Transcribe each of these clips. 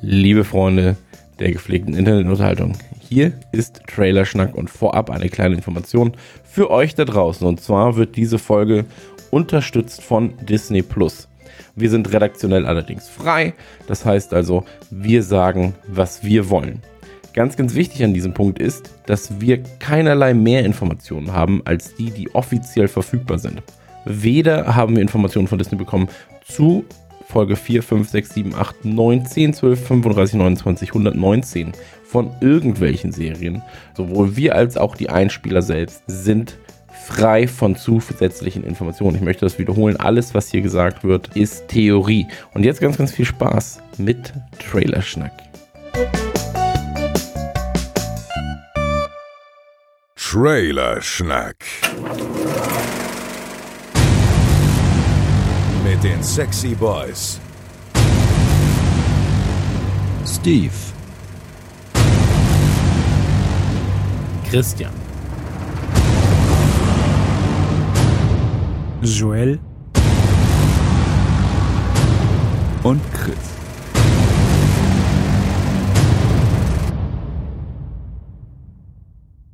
Liebe Freunde der gepflegten Internetunterhaltung, hier ist Trailerschnack und vorab eine kleine Information für euch da draußen. Und zwar wird diese Folge unterstützt von Disney Plus. Wir sind redaktionell allerdings frei, das heißt also, wir sagen, was wir wollen. Ganz, ganz wichtig an diesem Punkt ist, dass wir keinerlei mehr Informationen haben als die, die offiziell verfügbar sind. Weder haben wir Informationen von Disney bekommen zu Folge 4, 5, 6, 7, 8, 9, 10, 12, 35, 29, 119 von irgendwelchen Serien. Sowohl wir als auch die Einspieler selbst sind frei von zusätzlichen Informationen. Ich möchte das wiederholen. Alles, was hier gesagt wird, ist Theorie. Und jetzt ganz, ganz viel Spaß mit Trailerschnack. Trailerschnack. Mit den Sexy Boys. Steve, Christian. Joel, und Chris.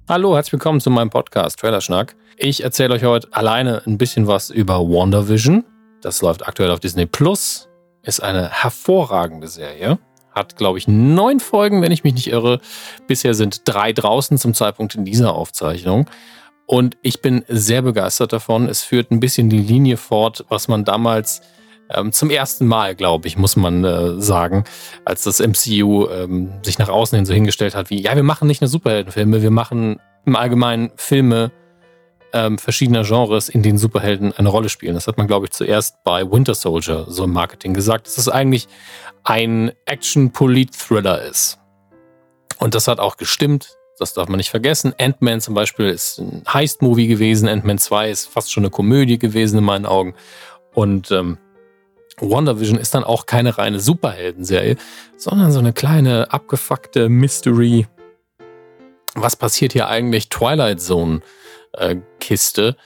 Hallo, herzlich willkommen zu meinem Podcast Trailerschnack. Ich erzähle euch heute alleine ein bisschen was über WandaVision. Das läuft aktuell auf Disney Plus. Ist eine hervorragende Serie. Hat, glaube ich, neun Folgen, wenn ich mich nicht irre. Bisher sind drei draußen zum Zeitpunkt in dieser Aufzeichnung. Und ich bin sehr begeistert davon. Es führt ein bisschen die Linie fort, was man damals ähm, zum ersten Mal, glaube ich, muss man äh, sagen, als das MCU ähm, sich nach außen hin so hingestellt hat, wie, ja, wir machen nicht nur Superheldenfilme, wir machen im Allgemeinen Filme ähm, verschiedener Genres, in denen Superhelden eine Rolle spielen. Das hat man, glaube ich, zuerst bei Winter Soldier so im Marketing gesagt, dass es eigentlich ein Action-Polit-Thriller ist. Und das hat auch gestimmt. Das darf man nicht vergessen. Ant-Man zum Beispiel ist ein Heist-Movie gewesen. Ant-Man 2 ist fast schon eine Komödie gewesen in meinen Augen. Und ähm, WandaVision ist dann auch keine reine Superhelden-Serie, sondern so eine kleine abgefuckte Mystery. Was passiert hier eigentlich? Twilight Zone äh, Kiste.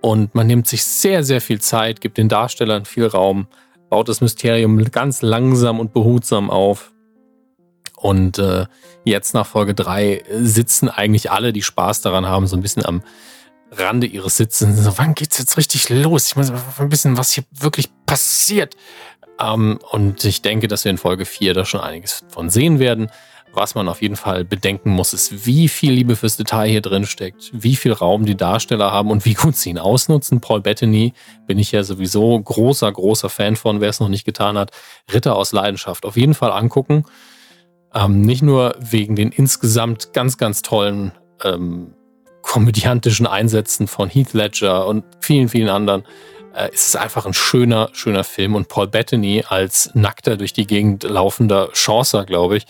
Und man nimmt sich sehr, sehr viel Zeit, gibt den Darstellern viel Raum, baut das Mysterium ganz langsam und behutsam auf. Und äh, jetzt nach Folge 3 sitzen eigentlich alle, die Spaß daran haben, so ein bisschen am Rande ihres Sitzens. So, wann geht's jetzt richtig los? Ich muss ein bisschen, was hier wirklich passiert. Ähm, und ich denke, dass wir in Folge 4 da schon einiges von sehen werden. Was man auf jeden Fall bedenken muss, ist, wie viel Liebe fürs Detail hier drin steckt, wie viel Raum die Darsteller haben und wie gut sie ihn ausnutzen. Paul Bettany bin ich ja sowieso großer, großer Fan von, wer es noch nicht getan hat. Ritter aus Leidenschaft auf jeden Fall angucken. Ähm, nicht nur wegen den insgesamt ganz, ganz tollen ähm, komödiantischen Einsätzen von Heath Ledger und vielen, vielen anderen äh, ist es einfach ein schöner, schöner Film. Und Paul Bettany als nackter durch die Gegend laufender Chancer, glaube ich,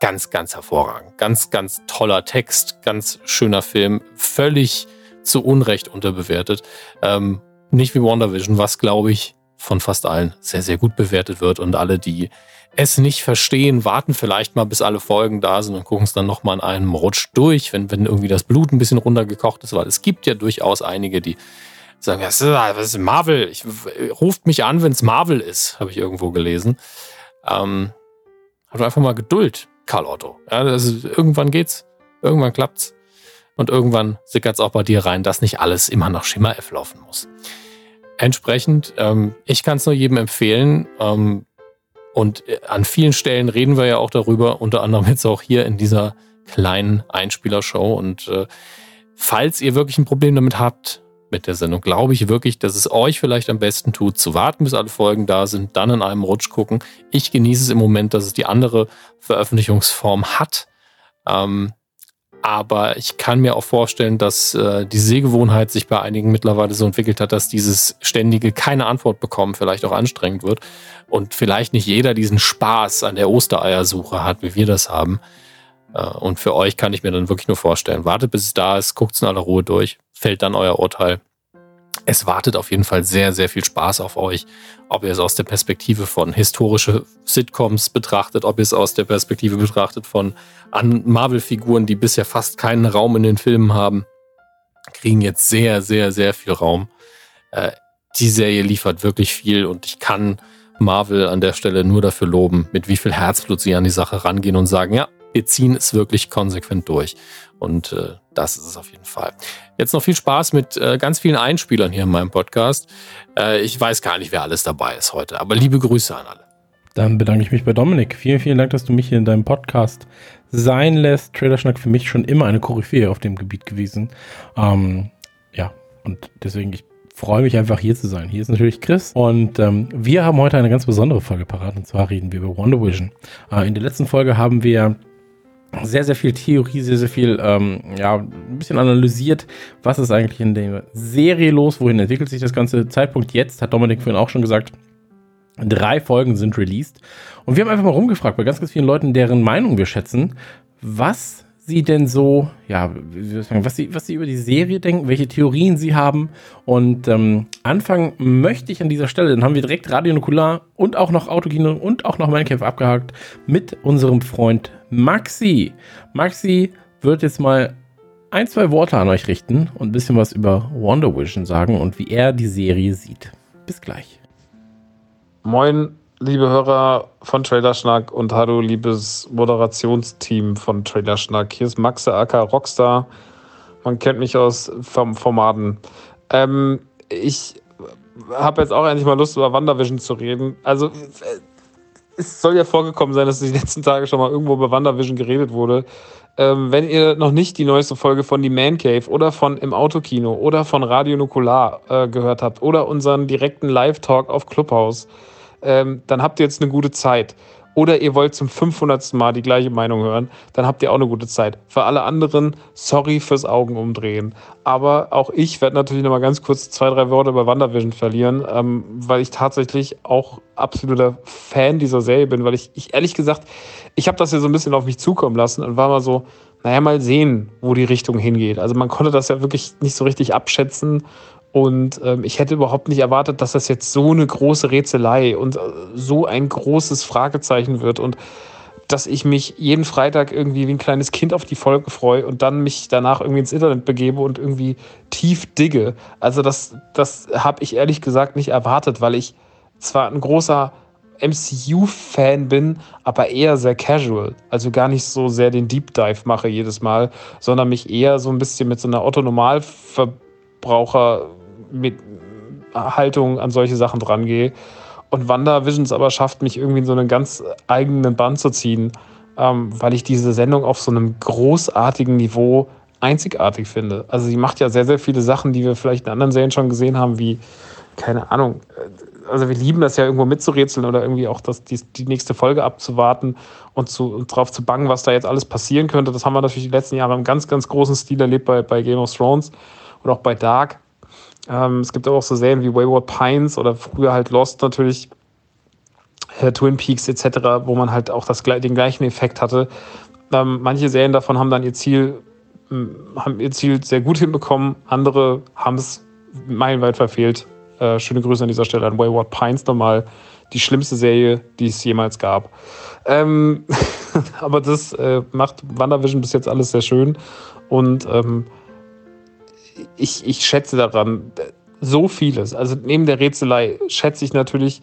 ganz, ganz hervorragend. Ganz, ganz toller Text, ganz schöner Film, völlig zu Unrecht unterbewertet. Ähm, nicht wie WandaVision, was, glaube ich, von fast allen sehr, sehr gut bewertet wird. Und alle, die es nicht verstehen, warten vielleicht mal, bis alle Folgen da sind und gucken es dann nochmal in einem Rutsch durch, wenn, wenn irgendwie das Blut ein bisschen runtergekocht ist, weil es gibt ja durchaus einige, die sagen, ist, das ist Marvel. Ich, ruft mich an, wenn es Marvel ist, habe ich irgendwo gelesen. Ähm, habt einfach mal Geduld. Karl Otto. Ja, ist, irgendwann geht's, irgendwann klappt's. Und irgendwann sickert's auch bei dir rein, dass nicht alles immer nach Schema F laufen muss. Entsprechend, ähm, ich kann es nur jedem empfehlen. Ähm, und äh, an vielen Stellen reden wir ja auch darüber, unter anderem jetzt auch hier in dieser kleinen Einspielershow. Und äh, falls ihr wirklich ein Problem damit habt, mit der Sendung, glaube ich wirklich, dass es euch vielleicht am besten tut, zu warten, bis alle Folgen da sind, dann in einem Rutsch gucken. Ich genieße es im Moment, dass es die andere Veröffentlichungsform hat. Ähm, aber ich kann mir auch vorstellen, dass äh, die Sehgewohnheit sich bei einigen mittlerweile so entwickelt hat, dass dieses ständige keine Antwort bekommen vielleicht auch anstrengend wird und vielleicht nicht jeder diesen Spaß an der Ostereiersuche hat, wie wir das haben. Äh, und für euch kann ich mir dann wirklich nur vorstellen, wartet bis es da ist, guckt es in aller Ruhe durch, fällt dann euer Urteil. Es wartet auf jeden Fall sehr, sehr viel Spaß auf euch. Ob ihr es aus der Perspektive von historische Sitcoms betrachtet, ob ihr es aus der Perspektive betrachtet von Marvel-Figuren, die bisher fast keinen Raum in den Filmen haben, kriegen jetzt sehr, sehr, sehr viel Raum. Äh, die Serie liefert wirklich viel und ich kann Marvel an der Stelle nur dafür loben, mit wie viel Herzblut sie an die Sache rangehen und sagen, ja, wir ziehen es wirklich konsequent durch. Und äh, das ist es auf jeden Fall. Jetzt noch viel Spaß mit äh, ganz vielen Einspielern hier in meinem Podcast. Äh, ich weiß gar nicht, wer alles dabei ist heute, aber liebe Grüße an alle. Dann bedanke ich mich bei Dominik. Vielen, vielen Dank, dass du mich hier in deinem Podcast sein lässt. Trailerschnack für mich schon immer eine Koryphäe auf dem Gebiet gewesen. Ähm, ja, und deswegen, ich freue mich einfach hier zu sein. Hier ist natürlich Chris und ähm, wir haben heute eine ganz besondere Folge parat und zwar reden wir über Wonder Vision. Äh, in der letzten Folge haben wir sehr, sehr viel Theorie, sehr, sehr viel, ähm, ja, ein bisschen analysiert, was ist eigentlich in der Serie los, wohin entwickelt sich das ganze Zeitpunkt jetzt, hat Dominik vorhin auch schon gesagt. Drei Folgen sind released. Und wir haben einfach mal rumgefragt bei ganz, ganz vielen Leuten, deren Meinung wir schätzen, was sie denn so, ja, was sie, was sie über die Serie denken, welche Theorien sie haben. Und ähm, anfangen möchte ich an dieser Stelle, dann haben wir direkt Radio Nukular und auch noch Autokino und auch noch Minecraft abgehakt mit unserem Freund Maxi. Maxi wird jetzt mal ein, zwei Worte an euch richten und ein bisschen was über Wonder Vision sagen und wie er die Serie sieht. Bis gleich. Moin, liebe Hörer von Trailerschnack und hallo, liebes Moderationsteam von Trailerschnack. Hier ist Maxe Acker Rockstar. Man kennt mich aus Formaten. Ähm, ich habe jetzt auch endlich mal Lust, über WandaVision zu reden. Also, es soll ja vorgekommen sein, dass die letzten Tage schon mal irgendwo über WandaVision geredet wurde. Ähm, wenn ihr noch nicht die neueste Folge von Die Man Cave oder von Im Autokino oder von Radio Nukular äh, gehört habt oder unseren direkten Live-Talk auf Clubhouse, ähm, dann habt ihr jetzt eine gute Zeit. Oder ihr wollt zum 500. Mal die gleiche Meinung hören, dann habt ihr auch eine gute Zeit. Für alle anderen, sorry fürs Augenumdrehen. Aber auch ich werde natürlich noch mal ganz kurz zwei, drei Worte über WandaVision verlieren, ähm, weil ich tatsächlich auch absoluter Fan dieser Serie bin, weil ich, ich ehrlich gesagt, ich habe das ja so ein bisschen auf mich zukommen lassen und war mal so, naja, mal sehen, wo die Richtung hingeht. Also man konnte das ja wirklich nicht so richtig abschätzen und ähm, ich hätte überhaupt nicht erwartet, dass das jetzt so eine große Rätselei und äh, so ein großes Fragezeichen wird und dass ich mich jeden Freitag irgendwie wie ein kleines Kind auf die Folge freue und dann mich danach irgendwie ins Internet begebe und irgendwie tief digge. Also das, das habe ich ehrlich gesagt nicht erwartet, weil ich zwar ein großer MCU-Fan bin, aber eher sehr casual. Also gar nicht so sehr den Deep Dive mache jedes Mal, sondern mich eher so ein bisschen mit so einer Otto-Normalverbraucher mit Haltung an solche Sachen drangehe. Und WandaVisions aber schafft mich irgendwie in so einen ganz eigenen Band zu ziehen, ähm, weil ich diese Sendung auf so einem großartigen Niveau einzigartig finde. Also sie macht ja sehr, sehr viele Sachen, die wir vielleicht in anderen Serien schon gesehen haben, wie, keine Ahnung, äh, also wir lieben das ja irgendwo mitzurätseln oder irgendwie auch das, die, die nächste Folge abzuwarten und, zu, und drauf zu bangen, was da jetzt alles passieren könnte. Das haben wir natürlich die letzten Jahre im ganz, ganz großen Stil erlebt bei, bei Game of Thrones und auch bei Dark. Ähm, es gibt auch so Serien wie Wayward Pines oder früher halt Lost natürlich, äh, Twin Peaks etc., wo man halt auch das, den gleichen Effekt hatte. Ähm, manche Serien davon haben dann ihr Ziel, haben ihr Ziel sehr gut hinbekommen, andere haben es meilenweit verfehlt. Äh, schöne Grüße an dieser Stelle an Wayward Pines nochmal. Die schlimmste Serie, die es jemals gab. Ähm, aber das äh, macht WandaVision bis jetzt alles sehr schön. Und ähm, ich, ich schätze daran so vieles. Also neben der Rätselei schätze ich natürlich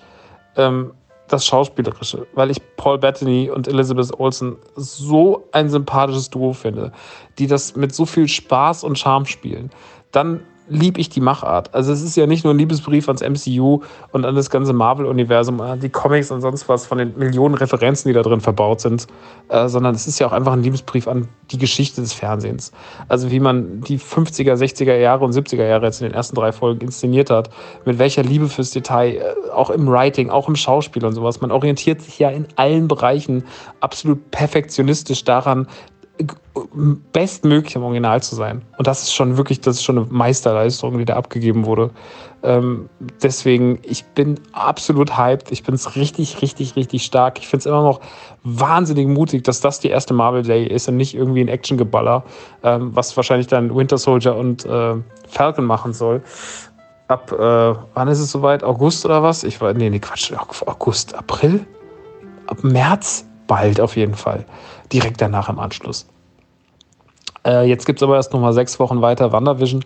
ähm, das Schauspielerische, weil ich Paul Bettany und Elizabeth Olsen so ein sympathisches Duo finde, die das mit so viel Spaß und Charme spielen. Dann liebe ich die Machart. Also es ist ja nicht nur ein Liebesbrief ans MCU und an das ganze Marvel-Universum, an die Comics und sonst was von den Millionen Referenzen, die da drin verbaut sind, äh, sondern es ist ja auch einfach ein Liebesbrief an die Geschichte des Fernsehens. Also wie man die 50er, 60er Jahre und 70er Jahre jetzt in den ersten drei Folgen inszeniert hat, mit welcher Liebe fürs Detail, äh, auch im Writing, auch im Schauspiel und sowas. Man orientiert sich ja in allen Bereichen absolut perfektionistisch daran, bestmöglich im Original zu sein. Und das ist schon wirklich, das ist schon eine Meisterleistung, die da abgegeben wurde. Ähm, deswegen, ich bin absolut hyped. Ich bin es richtig, richtig, richtig stark. Ich finde es immer noch wahnsinnig mutig, dass das die erste Marvel Day ist und nicht irgendwie ein Actiongeballer, ähm, was wahrscheinlich dann Winter Soldier und äh, Falcon machen soll. Ab, äh, wann ist es soweit? August oder was? Ich war, nee, nee, Quatsch, August, April? Ab März? Bald auf jeden Fall direkt danach im Anschluss. Äh, jetzt gibt es aber erst noch mal sechs Wochen weiter WandaVision.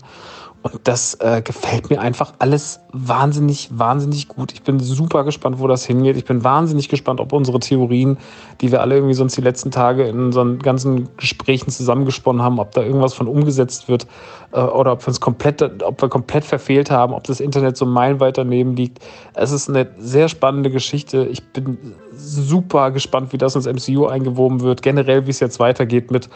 Und das äh, gefällt mir einfach alles wahnsinnig, wahnsinnig gut. Ich bin super gespannt, wo das hingeht. Ich bin wahnsinnig gespannt, ob unsere Theorien, die wir alle irgendwie sonst die letzten Tage in unseren ganzen Gesprächen zusammengesponnen haben, ob da irgendwas von umgesetzt wird äh, oder ob wir uns komplett, ob wir komplett verfehlt haben, ob das Internet so meilenweit daneben liegt. Es ist eine sehr spannende Geschichte. Ich bin super gespannt, wie das ins MCU eingewoben wird. Generell, wie es jetzt weitergeht mit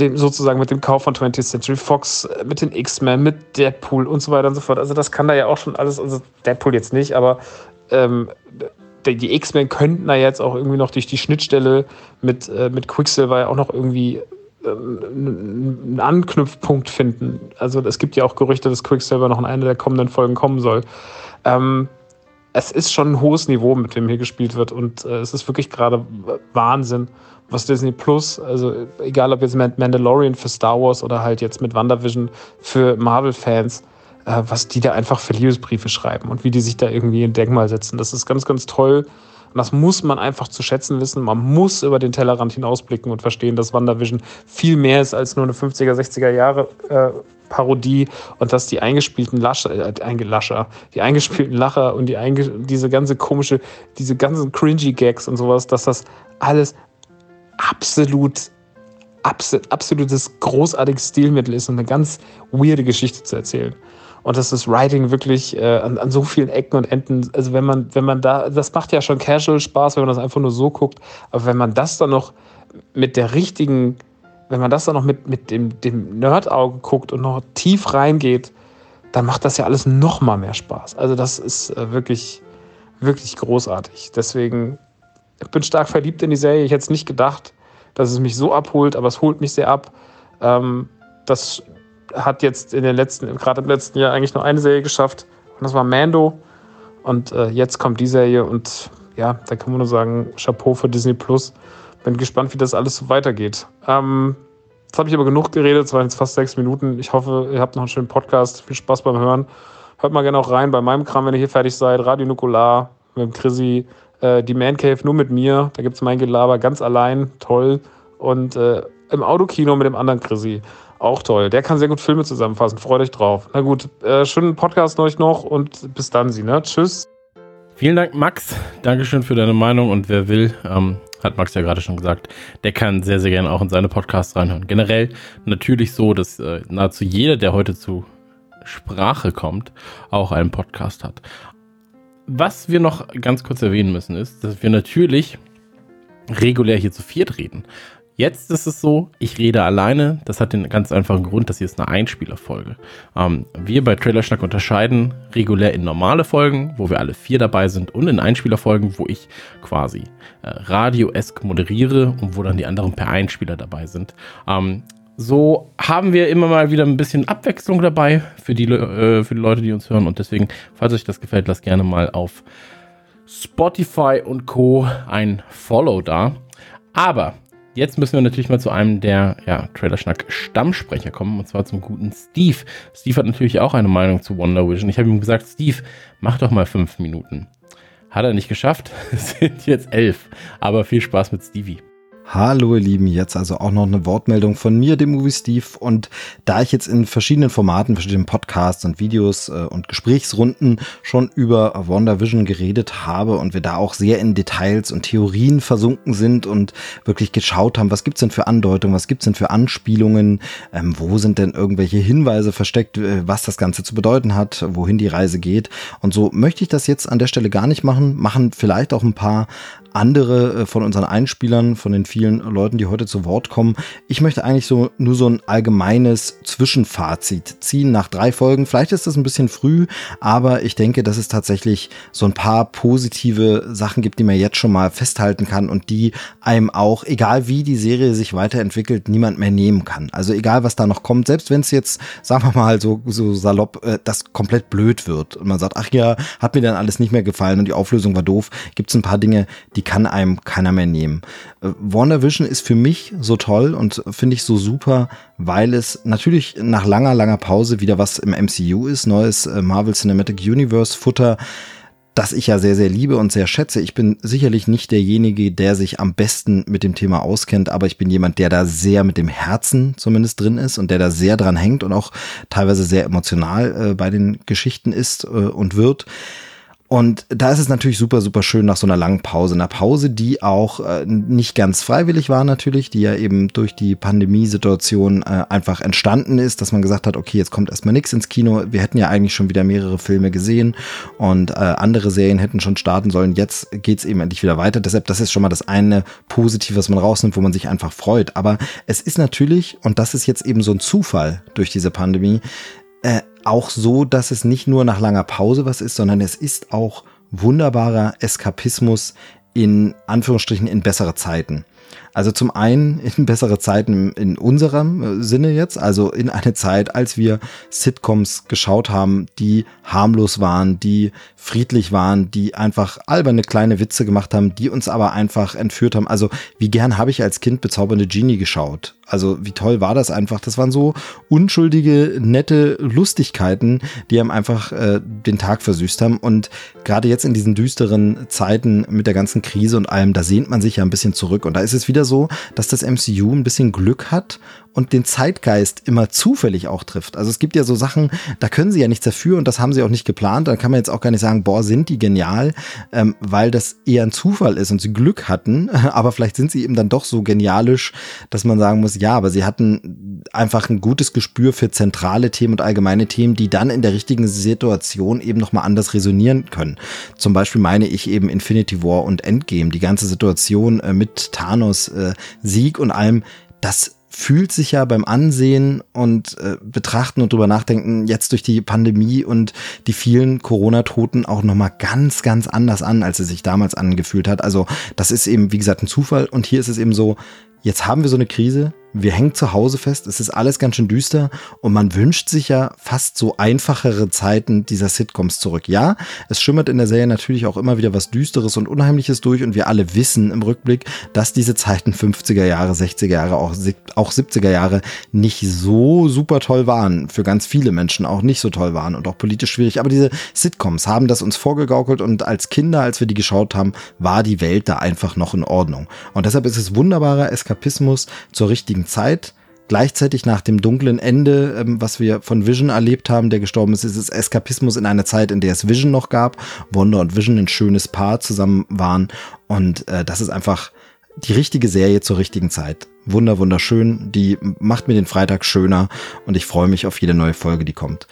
dem, sozusagen mit dem Kauf von 20th Century Fox, äh, mit den X-Men, mit Deadpool und so weiter und so fort. Also das kann da ja auch schon alles, also Deadpool jetzt nicht, aber ähm, die X-Men könnten da jetzt auch irgendwie noch durch die Schnittstelle mit, äh, mit Quicksilver ja auch noch irgendwie ähm, einen Anknüpfpunkt finden. Also es gibt ja auch Gerüchte, dass Quicksilver noch in einer der kommenden Folgen kommen soll. Ähm, es ist schon ein hohes Niveau, mit dem hier gespielt wird und äh, es ist wirklich gerade Wahnsinn was Disney Plus, also egal ob jetzt Mandalorian für Star Wars oder halt jetzt mit WandaVision für Marvel-Fans, äh, was die da einfach für Liebesbriefe schreiben und wie die sich da irgendwie ein Denkmal setzen. Das ist ganz, ganz toll. Und das muss man einfach zu schätzen wissen. Man muss über den Tellerrand hinausblicken und verstehen, dass WandaVision viel mehr ist als nur eine 50er, 60er Jahre äh, Parodie und dass die eingespielten Lascher, äh, Lascher, die eingespielten Lacher und die einge diese ganze komische, diese ganzen cringy Gags und sowas, dass das alles absolut, absolut, absolutes großartiges Stilmittel ist, um eine ganz weirde Geschichte zu erzählen. Und dass das Writing wirklich äh, an, an, so vielen Ecken und Enden, also wenn man, wenn man da, das macht ja schon casual Spaß, wenn man das einfach nur so guckt, aber wenn man das dann noch mit der richtigen, wenn man das dann noch mit, mit dem, dem Nerd-Auge guckt und noch tief reingeht, dann macht das ja alles noch mal mehr Spaß. Also das ist äh, wirklich, wirklich großartig. Deswegen ich bin stark verliebt in die Serie. Ich hätte es nicht gedacht, dass es mich so abholt, aber es holt mich sehr ab. Ähm, das hat jetzt in den letzten, gerade im letzten Jahr eigentlich nur eine Serie geschafft. Und das war Mando. Und äh, jetzt kommt die Serie und ja, da kann man nur sagen, Chapeau für Disney Plus. Bin gespannt, wie das alles so weitergeht. Ähm, jetzt habe ich aber genug geredet, es waren jetzt fast sechs Minuten. Ich hoffe, ihr habt noch einen schönen Podcast. Viel Spaß beim Hören. Hört mal gerne auch rein bei meinem Kram, wenn ihr hier fertig seid. Radio Nukular mit dem Chrissy äh, die Man Cave nur mit mir. Da gibt es mein Gelaber ganz allein. Toll. Und äh, im Autokino mit dem anderen Chrissy. Auch toll. Der kann sehr gut Filme zusammenfassen. Freut euch drauf. Na gut, äh, schönen Podcast euch noch und bis dann, Sie, ne? Tschüss. Vielen Dank, Max. Dankeschön für deine Meinung und wer will, ähm, hat Max ja gerade schon gesagt, der kann sehr, sehr gerne auch in seine Podcasts reinhören. Generell natürlich so, dass äh, nahezu jeder, der heute zu Sprache kommt, auch einen Podcast hat. Was wir noch ganz kurz erwähnen müssen, ist, dass wir natürlich regulär hier zu viert reden. Jetzt ist es so, ich rede alleine. Das hat den ganz einfachen Grund, dass hier ist eine Einspielerfolge. Ähm, wir bei Trailerschnack unterscheiden regulär in normale Folgen, wo wir alle vier dabei sind, und in Einspielerfolgen, wo ich quasi äh, radio-esk moderiere und wo dann die anderen per Einspieler dabei sind. Ähm, so haben wir immer mal wieder ein bisschen Abwechslung dabei für die, äh, für die Leute, die uns hören. Und deswegen, falls euch das gefällt, lasst gerne mal auf Spotify und Co. ein Follow da. Aber jetzt müssen wir natürlich mal zu einem der ja, Trailerschnack-Stammsprecher kommen, und zwar zum guten Steve. Steve hat natürlich auch eine Meinung zu Wonder Vision. Ich habe ihm gesagt, Steve, mach doch mal fünf Minuten. Hat er nicht geschafft. Es sind jetzt elf. Aber viel Spaß mit Stevie. Hallo ihr Lieben, jetzt also auch noch eine Wortmeldung von mir, dem Movie Steve. Und da ich jetzt in verschiedenen Formaten, verschiedenen Podcasts und Videos äh, und Gesprächsrunden schon über WandaVision geredet habe und wir da auch sehr in Details und Theorien versunken sind und wirklich geschaut haben, was gibt's denn für Andeutungen, was gibt's denn für Anspielungen, ähm, wo sind denn irgendwelche Hinweise versteckt, äh, was das Ganze zu bedeuten hat, wohin die Reise geht. Und so möchte ich das jetzt an der Stelle gar nicht machen, machen vielleicht auch ein paar andere äh, von unseren Einspielern, von den vielen Leuten, die heute zu Wort kommen. Ich möchte eigentlich so nur so ein allgemeines Zwischenfazit ziehen nach drei Folgen. Vielleicht ist das ein bisschen früh, aber ich denke, dass es tatsächlich so ein paar positive Sachen gibt, die man jetzt schon mal festhalten kann und die einem auch, egal wie die Serie sich weiterentwickelt, niemand mehr nehmen kann. Also egal, was da noch kommt, selbst wenn es jetzt, sagen wir mal so, so salopp, äh, das komplett blöd wird und man sagt, ach ja, hat mir dann alles nicht mehr gefallen und die Auflösung war doof, gibt es ein paar Dinge, die kann einem keiner mehr nehmen. Äh, WandaVision ist für mich so toll und finde ich so super, weil es natürlich nach langer, langer Pause wieder was im MCU ist, neues äh, Marvel Cinematic Universe Futter das ich ja sehr, sehr liebe und sehr schätze. Ich bin sicherlich nicht derjenige, der sich am besten mit dem Thema auskennt, aber ich bin jemand, der da sehr mit dem Herzen zumindest drin ist und der da sehr dran hängt und auch teilweise sehr emotional äh, bei den Geschichten ist äh, und wird. Und da ist es natürlich super, super schön nach so einer langen Pause. Einer Pause, die auch äh, nicht ganz freiwillig war natürlich, die ja eben durch die Pandemiesituation äh, einfach entstanden ist, dass man gesagt hat, okay, jetzt kommt erstmal nichts ins Kino. Wir hätten ja eigentlich schon wieder mehrere Filme gesehen und äh, andere Serien hätten schon starten sollen. Jetzt geht's eben endlich wieder weiter. Deshalb, das ist schon mal das eine Positive, was man rausnimmt, wo man sich einfach freut. Aber es ist natürlich, und das ist jetzt eben so ein Zufall durch diese Pandemie, äh, auch so, dass es nicht nur nach langer Pause was ist, sondern es ist auch wunderbarer Eskapismus in Anführungsstrichen in bessere Zeiten. Also zum einen in bessere Zeiten in unserem äh, Sinne jetzt, also in eine Zeit, als wir Sitcoms geschaut haben, die harmlos waren, die friedlich waren, die einfach alberne kleine Witze gemacht haben, die uns aber einfach entführt haben. Also wie gern habe ich als Kind bezaubernde Genie geschaut? Also wie toll war das einfach? Das waren so unschuldige, nette Lustigkeiten, die einem einfach äh, den Tag versüßt haben. Und gerade jetzt in diesen düsteren Zeiten mit der ganzen Krise und allem, da sehnt man sich ja ein bisschen zurück. Und da ist es wieder so, dass das MCU ein bisschen Glück hat und den Zeitgeist immer zufällig auch trifft. Also es gibt ja so Sachen, da können sie ja nichts dafür und das haben sie auch nicht geplant. Da kann man jetzt auch gar nicht sagen, boah, sind die genial, ähm, weil das eher ein Zufall ist und sie Glück hatten. Aber vielleicht sind sie eben dann doch so genialisch, dass man sagen muss, ja, aber sie hatten einfach ein gutes Gespür für zentrale Themen und allgemeine Themen, die dann in der richtigen Situation eben nochmal anders resonieren können. Zum Beispiel meine ich eben Infinity War und Endgame, die ganze Situation äh, mit Thanos, äh, Sieg und allem, das fühlt sich ja beim Ansehen und äh, Betrachten und drüber nachdenken jetzt durch die Pandemie und die vielen Corona-Toten auch nochmal ganz, ganz anders an, als es sich damals angefühlt hat. Also das ist eben, wie gesagt, ein Zufall und hier ist es eben so, jetzt haben wir so eine Krise, wir hängen zu Hause fest, es ist alles ganz schön düster und man wünscht sich ja fast so einfachere Zeiten dieser Sitcoms zurück. Ja, es schimmert in der Serie natürlich auch immer wieder was Düsteres und Unheimliches durch und wir alle wissen im Rückblick, dass diese Zeiten 50er Jahre, 60er Jahre, auch, auch 70er Jahre nicht so super toll waren. Für ganz viele Menschen auch nicht so toll waren und auch politisch schwierig. Aber diese Sitcoms haben das uns vorgegaukelt und als Kinder, als wir die geschaut haben, war die Welt da einfach noch in Ordnung. Und deshalb ist es wunderbarer Eskapismus zur richtigen Zeit. Gleichzeitig nach dem dunklen Ende, ähm, was wir von Vision erlebt haben, der gestorben ist, ist es Eskapismus in einer Zeit, in der es Vision noch gab. Wanda und Vision ein schönes Paar zusammen waren. Und äh, das ist einfach die richtige Serie zur richtigen Zeit. Wunder, wunderschön. Die macht mir den Freitag schöner und ich freue mich auf jede neue Folge, die kommt.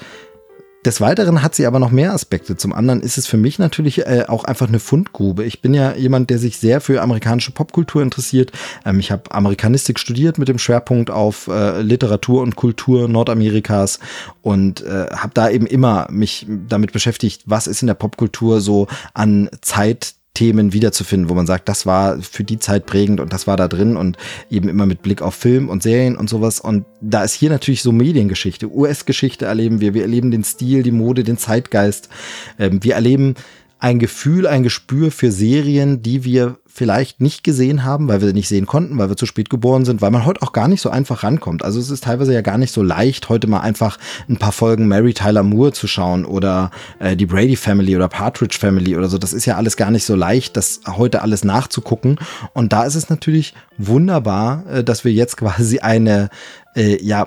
Des Weiteren hat sie aber noch mehr Aspekte. Zum anderen ist es für mich natürlich äh, auch einfach eine Fundgrube. Ich bin ja jemand, der sich sehr für amerikanische Popkultur interessiert. Ähm, ich habe Amerikanistik studiert mit dem Schwerpunkt auf äh, Literatur und Kultur Nordamerikas und äh, habe da eben immer mich damit beschäftigt, was ist in der Popkultur so an Zeit Themen wiederzufinden, wo man sagt, das war für die Zeit prägend und das war da drin und eben immer mit Blick auf Film und Serien und sowas. Und da ist hier natürlich so Mediengeschichte, US-Geschichte erleben wir. Wir erleben den Stil, die Mode, den Zeitgeist. Ähm, wir erleben ein Gefühl, ein Gespür für Serien, die wir vielleicht nicht gesehen haben, weil wir nicht sehen konnten, weil wir zu spät geboren sind, weil man heute auch gar nicht so einfach rankommt. Also es ist teilweise ja gar nicht so leicht, heute mal einfach ein paar Folgen Mary Tyler Moore zu schauen oder äh, die Brady Family oder Partridge Family oder so. Das ist ja alles gar nicht so leicht, das heute alles nachzugucken. Und da ist es natürlich wunderbar, äh, dass wir jetzt quasi eine äh, ja,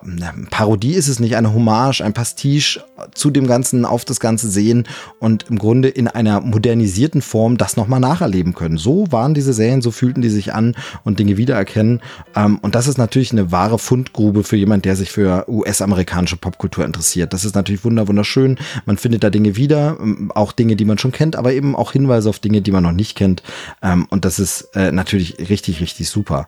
Parodie ist es nicht, eine Hommage, ein Pastiche zu dem Ganzen, auf das Ganze sehen und im Grunde in einer modernisierten Form das nochmal nacherleben können. So waren diese Serien, so fühlten die sich an und Dinge wiedererkennen. Ähm, und das ist natürlich eine wahre Fundgrube für jemand, der sich für US-amerikanische Popkultur interessiert. Das ist natürlich wunderschön. Man findet da Dinge wieder, ähm, auch Dinge, die man schon kennt, aber eben auch Hinweise auf Dinge, die man noch nicht kennt. Ähm, und das ist äh, natürlich richtig, richtig super.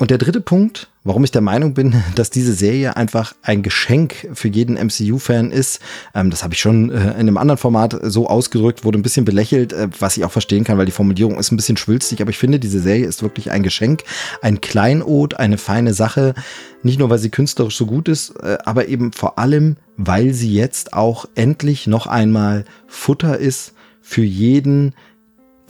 Und der dritte Punkt, warum ich der Meinung bin, dass diese Serie einfach ein Geschenk für jeden MCU-Fan ist, ähm, das habe ich schon äh, in einem anderen Format so ausgedrückt, wurde ein bisschen belächelt, äh, was ich auch verstehen kann, weil die Formulierung ist ein bisschen schwülstig, aber ich finde, diese Serie ist wirklich ein Geschenk, ein Kleinod, eine feine Sache, nicht nur, weil sie künstlerisch so gut ist, äh, aber eben vor allem, weil sie jetzt auch endlich noch einmal Futter ist für jeden,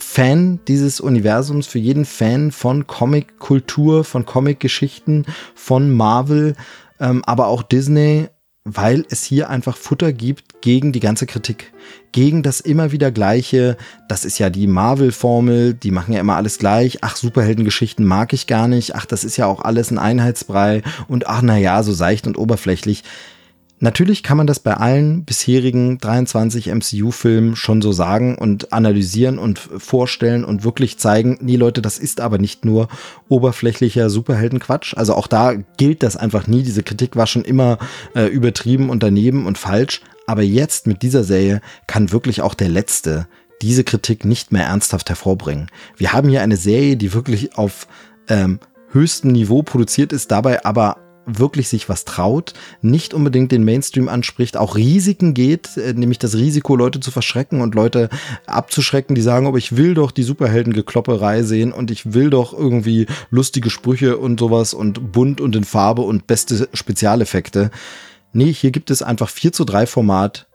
Fan dieses Universums, für jeden Fan von Comic-Kultur, von Comic-Geschichten, von Marvel, ähm, aber auch Disney, weil es hier einfach Futter gibt, gegen die ganze Kritik, gegen das immer wieder gleiche, das ist ja die Marvel-Formel, die machen ja immer alles gleich, ach, Superheldengeschichten mag ich gar nicht, ach, das ist ja auch alles ein Einheitsbrei. Und ach, na ja, so seicht und oberflächlich. Natürlich kann man das bei allen bisherigen 23 MCU-Filmen schon so sagen und analysieren und vorstellen und wirklich zeigen, nee Leute, das ist aber nicht nur oberflächlicher Superheldenquatsch. Also auch da gilt das einfach nie. Diese Kritik war schon immer äh, übertrieben und daneben und falsch. Aber jetzt mit dieser Serie kann wirklich auch der Letzte diese Kritik nicht mehr ernsthaft hervorbringen. Wir haben hier eine Serie, die wirklich auf ähm, höchstem Niveau produziert ist, dabei aber wirklich sich was traut, nicht unbedingt den Mainstream anspricht, auch Risiken geht, äh, nämlich das Risiko, Leute zu verschrecken und Leute abzuschrecken, die sagen, aber ich will doch die Superheldengeklopperei sehen und ich will doch irgendwie lustige Sprüche und sowas und bunt und in Farbe und beste Spezialeffekte. Nee, hier gibt es einfach 4 zu 3 Format,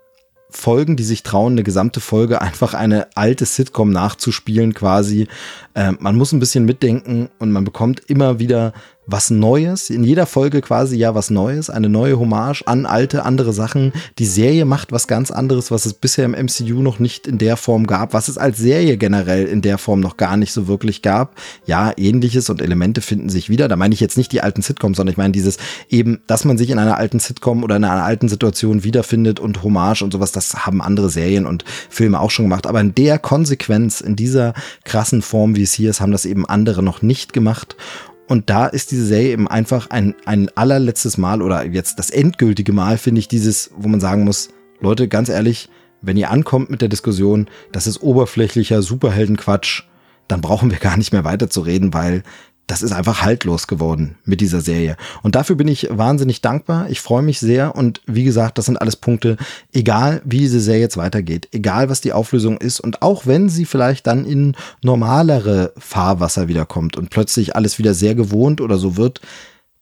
Folgen, die sich trauen, eine gesamte Folge einfach eine alte Sitcom nachzuspielen quasi. Äh, man muss ein bisschen mitdenken und man bekommt immer wieder was Neues, in jeder Folge quasi ja was Neues, eine neue Hommage an alte, andere Sachen. Die Serie macht was ganz anderes, was es bisher im MCU noch nicht in der Form gab, was es als Serie generell in der Form noch gar nicht so wirklich gab. Ja, ähnliches und Elemente finden sich wieder. Da meine ich jetzt nicht die alten Sitcoms, sondern ich meine dieses eben, dass man sich in einer alten Sitcom oder in einer alten Situation wiederfindet und Hommage und sowas, das haben andere Serien und Filme auch schon gemacht. Aber in der Konsequenz, in dieser krassen Form, wie es hier ist, haben das eben andere noch nicht gemacht. Und da ist diese Serie eben einfach ein, ein allerletztes Mal oder jetzt das endgültige Mal, finde ich, dieses, wo man sagen muss, Leute, ganz ehrlich, wenn ihr ankommt mit der Diskussion, das ist oberflächlicher Superheldenquatsch, dann brauchen wir gar nicht mehr weiterzureden, weil das ist einfach haltlos geworden mit dieser Serie. Und dafür bin ich wahnsinnig dankbar. Ich freue mich sehr. Und wie gesagt, das sind alles Punkte, egal wie diese Serie jetzt weitergeht, egal was die Auflösung ist. Und auch wenn sie vielleicht dann in normalere Fahrwasser wiederkommt und plötzlich alles wieder sehr gewohnt oder so wird,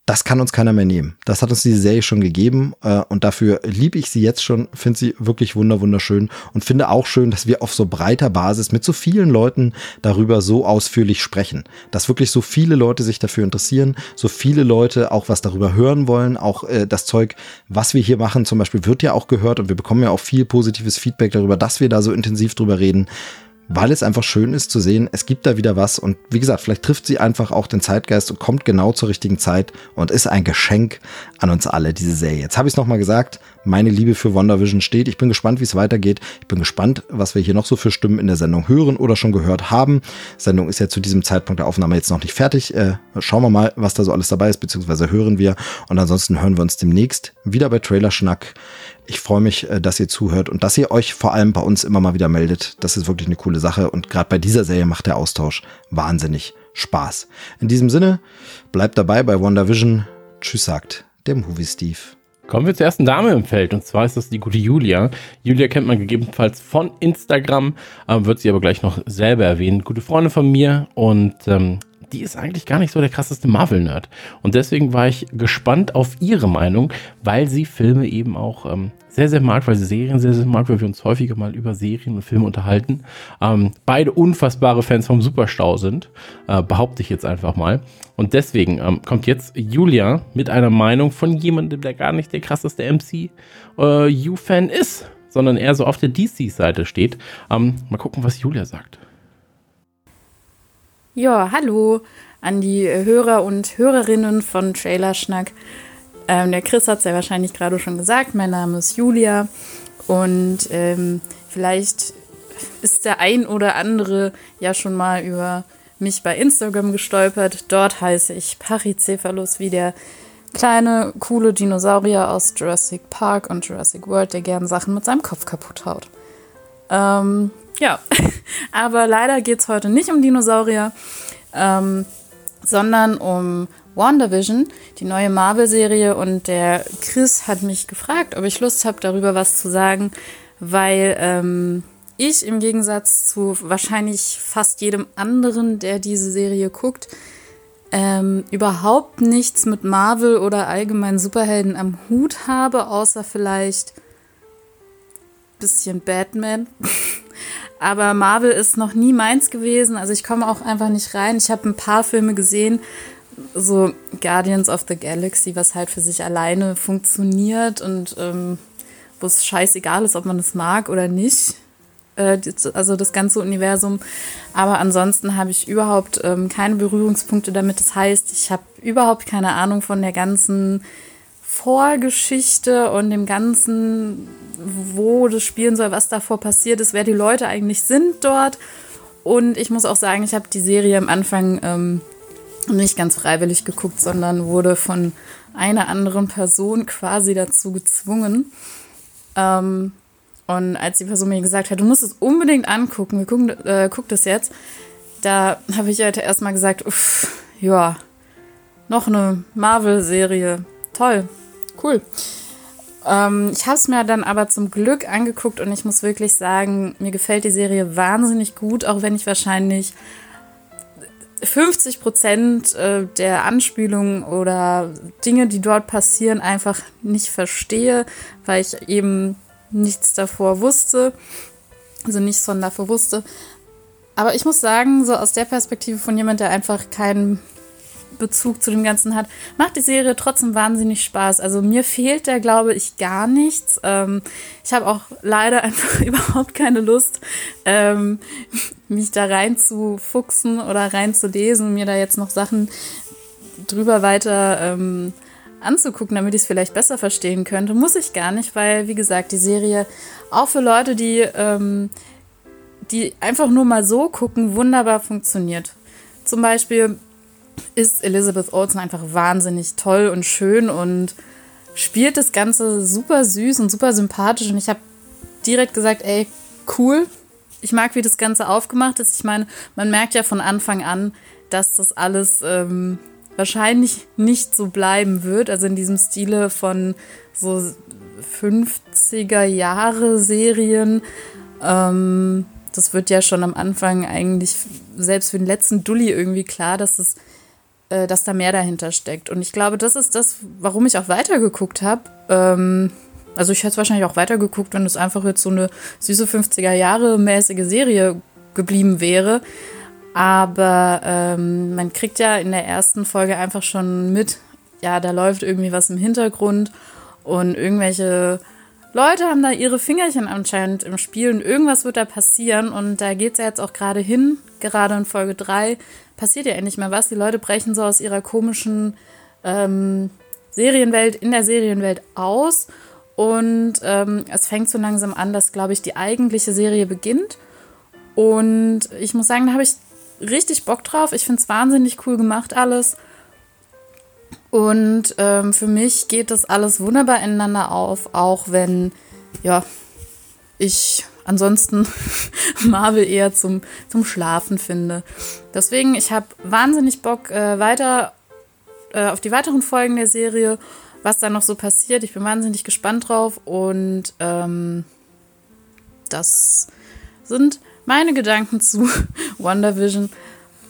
das kann uns keiner mehr nehmen. Das hat uns diese Serie schon gegeben äh, und dafür liebe ich sie jetzt schon, finde sie wirklich wunder wunderschön und finde auch schön, dass wir auf so breiter Basis mit so vielen Leuten darüber so ausführlich sprechen, dass wirklich so viele Leute sich dafür interessieren, so viele Leute auch was darüber hören wollen, auch äh, das Zeug, was wir hier machen, zum Beispiel wird ja auch gehört und wir bekommen ja auch viel positives Feedback darüber, dass wir da so intensiv drüber reden weil es einfach schön ist zu sehen, es gibt da wieder was und wie gesagt, vielleicht trifft sie einfach auch den Zeitgeist und kommt genau zur richtigen Zeit und ist ein Geschenk an uns alle, diese Serie. Jetzt habe ich es nochmal gesagt, meine Liebe für WandaVision steht. Ich bin gespannt, wie es weitergeht. Ich bin gespannt, was wir hier noch so für Stimmen in der Sendung hören oder schon gehört haben. Die Sendung ist ja zu diesem Zeitpunkt der Aufnahme jetzt noch nicht fertig. Äh, schauen wir mal, was da so alles dabei ist, beziehungsweise hören wir. Und ansonsten hören wir uns demnächst wieder bei Trailer Schnack. Ich freue mich, äh, dass ihr zuhört und dass ihr euch vor allem bei uns immer mal wieder meldet. Das ist wirklich eine coole Sache und gerade bei dieser Serie macht der Austausch wahnsinnig Spaß. In diesem Sinne, bleibt dabei bei WandaVision. Tschüss sagt der Movie Steve. Kommen wir zur ersten Dame im Feld und zwar ist das die gute Julia. Julia kennt man gegebenenfalls von Instagram, äh, wird sie aber gleich noch selber erwähnen. Gute Freundin von mir und ähm, die ist eigentlich gar nicht so der krasseste Marvel-Nerd. Und deswegen war ich gespannt auf ihre Meinung, weil sie Filme eben auch ähm, sehr, sehr mag, weil sie Serien sehr, sehr mag, weil wir uns häufiger mal über Serien und Filme unterhalten. Ähm, beide unfassbare Fans vom Superstau sind, äh, behaupte ich jetzt einfach mal. Und deswegen ähm, kommt jetzt Julia mit einer Meinung von jemandem, der gar nicht der krasseste MCU-Fan äh, ist, sondern eher so auf der DC-Seite steht. Ähm, mal gucken, was Julia sagt. Ja, hallo an die Hörer und Hörerinnen von Trailerschnack. Ähm, der Chris hat es ja wahrscheinlich gerade schon gesagt. Mein Name ist Julia und ähm, vielleicht ist der ein oder andere ja schon mal über mich bei Instagram gestolpert. Dort heiße ich Paricephalus, wie der kleine, coole Dinosaurier aus Jurassic Park und Jurassic World, der gern Sachen mit seinem Kopf kaputt haut. Ähm, ja, aber leider geht es heute nicht um Dinosaurier, ähm, sondern um WandaVision, die neue Marvel-Serie. Und der Chris hat mich gefragt, ob ich Lust habe, darüber was zu sagen, weil ähm, ich im Gegensatz zu wahrscheinlich fast jedem anderen, der diese Serie guckt, ähm, überhaupt nichts mit Marvel oder allgemein Superhelden am Hut habe, außer vielleicht bisschen Batman. Aber Marvel ist noch nie meins gewesen. Also ich komme auch einfach nicht rein. Ich habe ein paar Filme gesehen, so Guardians of the Galaxy, was halt für sich alleine funktioniert und ähm, wo es scheißegal ist, ob man es mag oder nicht. Äh, also das ganze Universum. Aber ansonsten habe ich überhaupt ähm, keine Berührungspunkte damit. Das heißt, ich habe überhaupt keine Ahnung von der ganzen Vorgeschichte und dem ganzen, wo das spielen soll, was davor passiert ist, wer die Leute eigentlich sind dort. Und ich muss auch sagen, ich habe die Serie am Anfang ähm, nicht ganz freiwillig geguckt, sondern wurde von einer anderen Person quasi dazu gezwungen. Ähm, und als die Person mir gesagt hat, du musst es unbedingt angucken, wir gucken, äh, guck das jetzt, da habe ich halt erstmal gesagt, uff, ja, noch eine Marvel-Serie. Toll, cool. Ähm, ich habe es mir dann aber zum Glück angeguckt und ich muss wirklich sagen, mir gefällt die Serie wahnsinnig gut, auch wenn ich wahrscheinlich 50 Prozent äh, der Anspielungen oder Dinge, die dort passieren, einfach nicht verstehe, weil ich eben nichts davor wusste, also nichts von davor wusste. Aber ich muss sagen, so aus der Perspektive von jemand, der einfach keinen Bezug zu dem Ganzen hat, macht die Serie trotzdem wahnsinnig Spaß. Also mir fehlt da, glaube ich, gar nichts. Ähm, ich habe auch leider einfach überhaupt keine Lust, ähm, mich da reinzufuchsen oder reinzulesen, mir da jetzt noch Sachen drüber weiter ähm, anzugucken, damit ich es vielleicht besser verstehen könnte. Muss ich gar nicht, weil, wie gesagt, die Serie auch für Leute, die, ähm, die einfach nur mal so gucken, wunderbar funktioniert. Zum Beispiel ist Elizabeth Olsen einfach wahnsinnig toll und schön und spielt das Ganze super süß und super sympathisch. Und ich habe direkt gesagt, ey, cool. Ich mag, wie das Ganze aufgemacht ist. Ich meine, man merkt ja von Anfang an, dass das alles ähm, wahrscheinlich nicht so bleiben wird. Also in diesem Stile von so 50er Jahre Serien. Ähm, das wird ja schon am Anfang eigentlich selbst für den letzten Dulli irgendwie klar, dass es äh, dass da mehr dahinter steckt. Und ich glaube, das ist das, warum ich auch weitergeguckt habe. Ähm, also ich hätte es wahrscheinlich auch weitergeguckt, wenn es einfach jetzt so eine süße 50er Jahre mäßige Serie geblieben wäre. Aber ähm, man kriegt ja in der ersten Folge einfach schon mit, ja, da läuft irgendwie was im Hintergrund und irgendwelche Leute haben da ihre Fingerchen anscheinend im Spiel und irgendwas wird da passieren und da geht es ja jetzt auch gerade hin, gerade in Folge 3 passiert ja endlich mal was. Die Leute brechen so aus ihrer komischen ähm, Serienwelt in der Serienwelt aus und ähm, es fängt so langsam an, dass, glaube ich, die eigentliche Serie beginnt. Und ich muss sagen, da habe ich richtig Bock drauf. Ich finde es wahnsinnig cool gemacht alles. Und ähm, für mich geht das alles wunderbar ineinander auf, auch wenn, ja, ich ansonsten Marvel eher zum, zum Schlafen finde. Deswegen, ich habe wahnsinnig Bock äh, weiter äh, auf die weiteren Folgen der Serie, was da noch so passiert. Ich bin wahnsinnig gespannt drauf und ähm, das sind meine Gedanken zu WandaVision.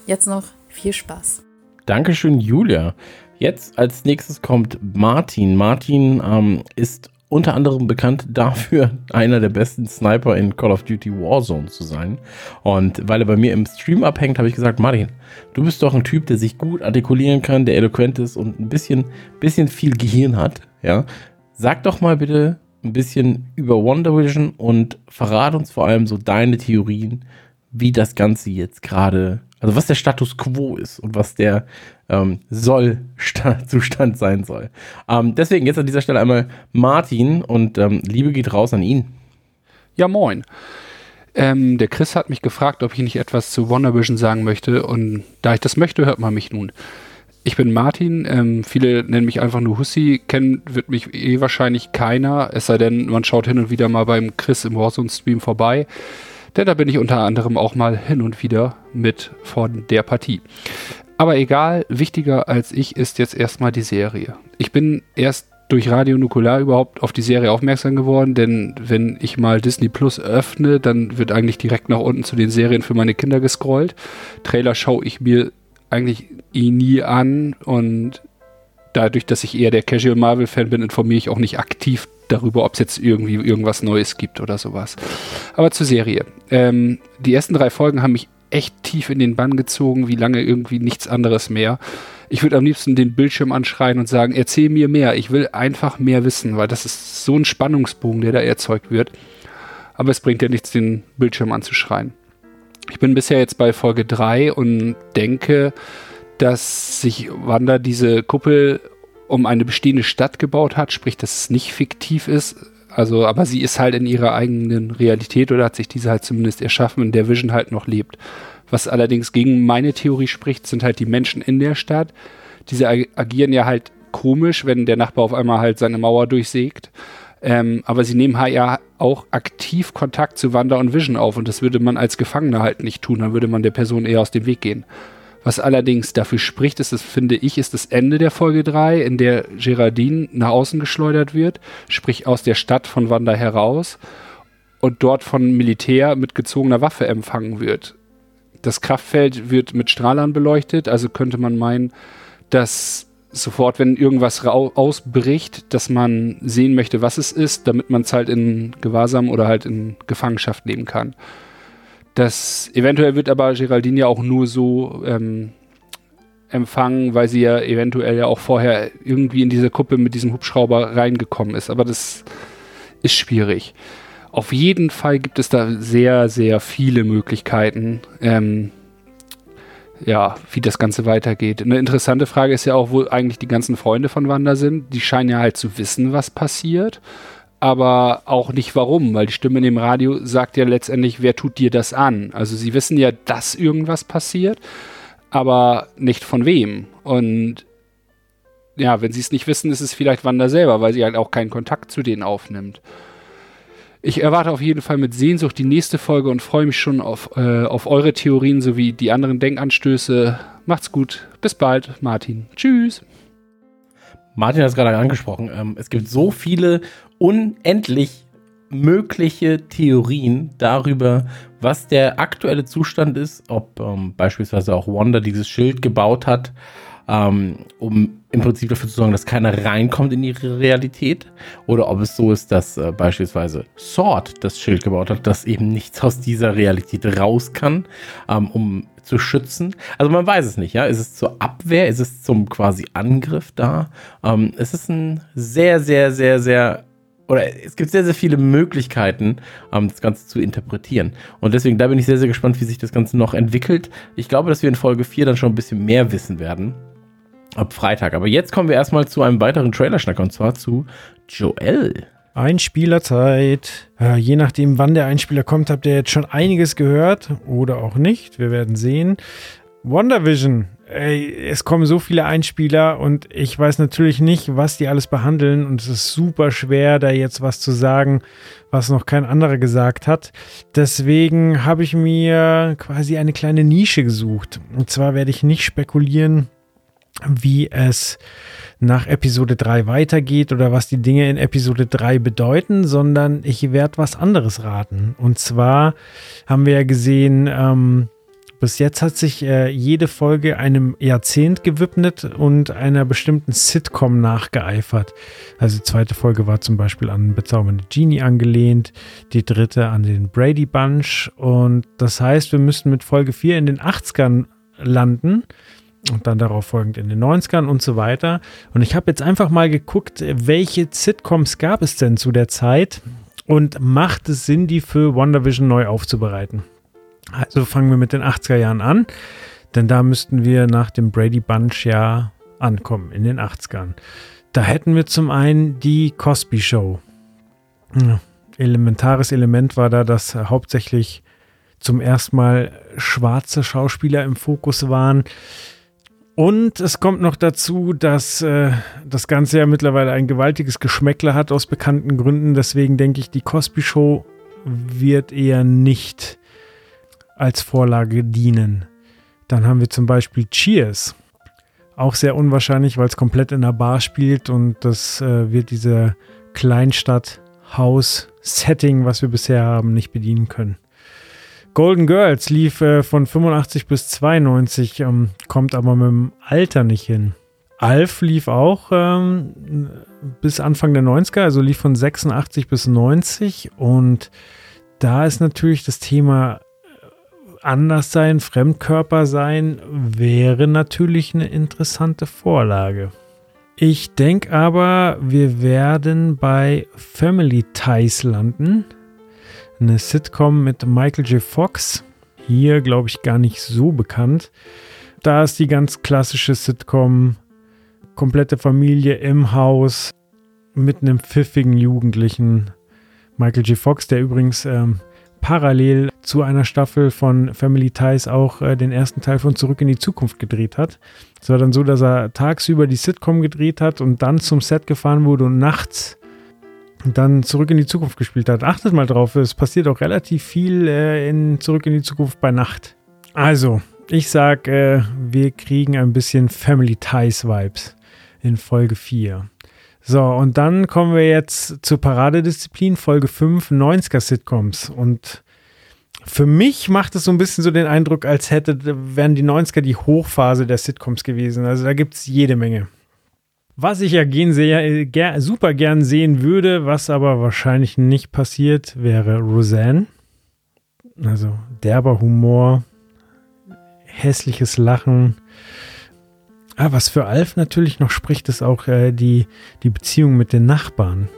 Jetzt noch viel Spaß. Dankeschön, Julia. Jetzt als nächstes kommt Martin. Martin ähm, ist unter anderem bekannt dafür, einer der besten Sniper in Call of Duty Warzone zu sein. Und weil er bei mir im Stream abhängt, habe ich gesagt, Martin, du bist doch ein Typ, der sich gut artikulieren kann, der eloquent ist und ein bisschen, bisschen viel Gehirn hat. Ja, sag doch mal bitte ein bisschen über Wonder Vision und verrat uns vor allem so deine Theorien, wie das Ganze jetzt gerade, also was der Status quo ist und was der ähm, Soll-Zustand sein soll. Ähm, deswegen jetzt an dieser Stelle einmal Martin und ähm, Liebe geht raus an ihn. Ja, moin. Ähm, der Chris hat mich gefragt, ob ich nicht etwas zu Wonder Vision sagen möchte und da ich das möchte, hört man mich nun. Ich bin Martin, ähm, viele nennen mich einfach nur Hussi, kennen wird mich eh wahrscheinlich keiner, es sei denn, man schaut hin und wieder mal beim Chris im Warzone-Stream vorbei, denn da bin ich unter anderem auch mal hin und wieder mit von der Partie. Aber egal, wichtiger als ich ist jetzt erstmal die Serie. Ich bin erst durch Radio Nukular überhaupt auf die Serie aufmerksam geworden, denn wenn ich mal Disney Plus öffne, dann wird eigentlich direkt nach unten zu den Serien für meine Kinder gescrollt. Trailer schaue ich mir eigentlich eh nie an und dadurch, dass ich eher der Casual Marvel-Fan bin, informiere ich auch nicht aktiv darüber, ob es jetzt irgendwie irgendwas Neues gibt oder sowas. Aber zur Serie. Ähm, die ersten drei Folgen haben mich echt tief in den Bann gezogen, wie lange irgendwie nichts anderes mehr. Ich würde am liebsten den Bildschirm anschreien und sagen, erzähl mir mehr. Ich will einfach mehr wissen, weil das ist so ein Spannungsbogen, der da erzeugt wird. Aber es bringt ja nichts, den Bildschirm anzuschreien. Ich bin bisher jetzt bei Folge 3 und denke, dass sich Wanda diese Kuppel um eine bestehende Stadt gebaut hat, sprich, dass es nicht fiktiv ist. Also, aber sie ist halt in ihrer eigenen Realität oder hat sich diese halt zumindest erschaffen, in der Vision halt noch lebt. Was allerdings gegen meine Theorie spricht, sind halt die Menschen in der Stadt. Diese agieren ja halt komisch, wenn der Nachbar auf einmal halt seine Mauer durchsägt. Ähm, aber sie nehmen halt ja auch aktiv Kontakt zu Wanda und Vision auf und das würde man als Gefangener halt nicht tun. Dann würde man der Person eher aus dem Weg gehen. Was allerdings dafür spricht, ist, das finde ich, ist das Ende der Folge 3, in der Geraldine nach außen geschleudert wird, sprich aus der Stadt von Wanda heraus und dort von Militär mit gezogener Waffe empfangen wird. Das Kraftfeld wird mit Strahlern beleuchtet, also könnte man meinen, dass sofort, wenn irgendwas ausbricht, dass man sehen möchte, was es ist, damit man es halt in Gewahrsam oder halt in Gefangenschaft nehmen kann. Das eventuell wird aber Geraldine ja auch nur so ähm, empfangen, weil sie ja eventuell ja auch vorher irgendwie in diese Kuppe mit diesem Hubschrauber reingekommen ist. Aber das ist schwierig. Auf jeden Fall gibt es da sehr, sehr viele Möglichkeiten, ähm, ja, wie das Ganze weitergeht. Eine interessante Frage ist ja auch, wo eigentlich die ganzen Freunde von Wanda sind. Die scheinen ja halt zu wissen, was passiert aber auch nicht warum, weil die Stimme in dem Radio sagt ja letztendlich, wer tut dir das an? Also sie wissen ja, dass irgendwas passiert, aber nicht von wem. Und ja, wenn sie es nicht wissen, ist es vielleicht Wanda selber, weil sie halt auch keinen Kontakt zu denen aufnimmt. Ich erwarte auf jeden Fall mit Sehnsucht die nächste Folge und freue mich schon auf, äh, auf eure Theorien sowie die anderen Denkanstöße. Macht's gut. Bis bald, Martin. Tschüss. Martin hat es gerade angesprochen. Ähm, es gibt so viele unendlich mögliche Theorien darüber, was der aktuelle Zustand ist, ob ähm, beispielsweise auch Wanda dieses Schild gebaut hat, ähm, um im Prinzip dafür zu sorgen, dass keiner reinkommt in ihre Realität, oder ob es so ist, dass äh, beispielsweise Sword das Schild gebaut hat, dass eben nichts aus dieser Realität raus kann, ähm, um zu schützen. Also man weiß es nicht, ja. Ist es zur Abwehr? Ist es zum quasi Angriff da? Ähm, es ist ein sehr, sehr, sehr, sehr oder es gibt sehr, sehr viele Möglichkeiten, ähm, das Ganze zu interpretieren. Und deswegen, da bin ich sehr, sehr gespannt, wie sich das Ganze noch entwickelt. Ich glaube, dass wir in Folge 4 dann schon ein bisschen mehr wissen werden. Ab Freitag. Aber jetzt kommen wir erstmal zu einem weiteren Trailerschnack und zwar zu Joel. Einspielerzeit. Äh, je nachdem, wann der Einspieler kommt, habt ihr jetzt schon einiges gehört oder auch nicht. Wir werden sehen. WandaVision. Ey, es kommen so viele Einspieler und ich weiß natürlich nicht, was die alles behandeln und es ist super schwer, da jetzt was zu sagen, was noch kein anderer gesagt hat. Deswegen habe ich mir quasi eine kleine Nische gesucht. Und zwar werde ich nicht spekulieren, wie es nach Episode 3 weitergeht oder was die Dinge in Episode 3 bedeuten, sondern ich werde was anderes raten. Und zwar haben wir ja gesehen, ähm, bis jetzt hat sich äh, jede Folge einem Jahrzehnt gewidmet und einer bestimmten Sitcom nachgeeifert. Also die zweite Folge war zum Beispiel an Bezaubernde Genie angelehnt, die dritte an den Brady Bunch. Und das heißt, wir müssten mit Folge 4 in den 80ern landen und dann darauf folgend in den 90ern und so weiter. Und ich habe jetzt einfach mal geguckt, welche Sitcoms gab es denn zu der Zeit und macht es Sinn, die für WandaVision neu aufzubereiten. Also fangen wir mit den 80er Jahren an, denn da müssten wir nach dem Brady Bunch ja ankommen, in den 80ern. Da hätten wir zum einen die Cosby Show. Elementares Element war da, dass hauptsächlich zum ersten Mal schwarze Schauspieler im Fokus waren. Und es kommt noch dazu, dass äh, das Ganze ja mittlerweile ein gewaltiges Geschmäckler hat aus bekannten Gründen. Deswegen denke ich, die Cosby Show wird eher nicht als Vorlage dienen. Dann haben wir zum Beispiel Cheers. Auch sehr unwahrscheinlich, weil es komplett in einer Bar spielt und das äh, wird diese Kleinstadt-Haus-Setting, was wir bisher haben, nicht bedienen können. Golden Girls lief äh, von 85 bis 92, ähm, kommt aber mit dem Alter nicht hin. Alf lief auch ähm, bis Anfang der 90er, also lief von 86 bis 90 und da ist natürlich das Thema anders sein, Fremdkörper sein, wäre natürlich eine interessante Vorlage. Ich denke aber, wir werden bei Family Ties landen. Eine Sitcom mit Michael J. Fox. Hier, glaube ich, gar nicht so bekannt. Da ist die ganz klassische Sitcom. Komplette Familie im Haus mit einem pfiffigen Jugendlichen. Michael J. Fox, der übrigens ähm, parallel zu einer Staffel von Family Ties auch äh, den ersten Teil von Zurück in die Zukunft gedreht hat. Es war dann so, dass er tagsüber die Sitcom gedreht hat und dann zum Set gefahren wurde und nachts dann Zurück in die Zukunft gespielt hat. Achtet mal drauf, es passiert auch relativ viel äh, in Zurück in die Zukunft bei Nacht. Also, ich sag, äh, wir kriegen ein bisschen Family Ties Vibes in Folge 4. So, und dann kommen wir jetzt zur Paradedisziplin, Folge 5, 90er-Sitcoms. Und für mich macht es so ein bisschen so den Eindruck, als hätte, wären die 90er die Hochphase der Sitcoms gewesen. Also da gibt es jede Menge. Was ich ja gehen sehr, ger, super gern sehen würde, was aber wahrscheinlich nicht passiert, wäre Roseanne. Also derber Humor, hässliches Lachen, Ah, was für Alf natürlich noch spricht, ist auch äh, die, die Beziehung mit den Nachbarn.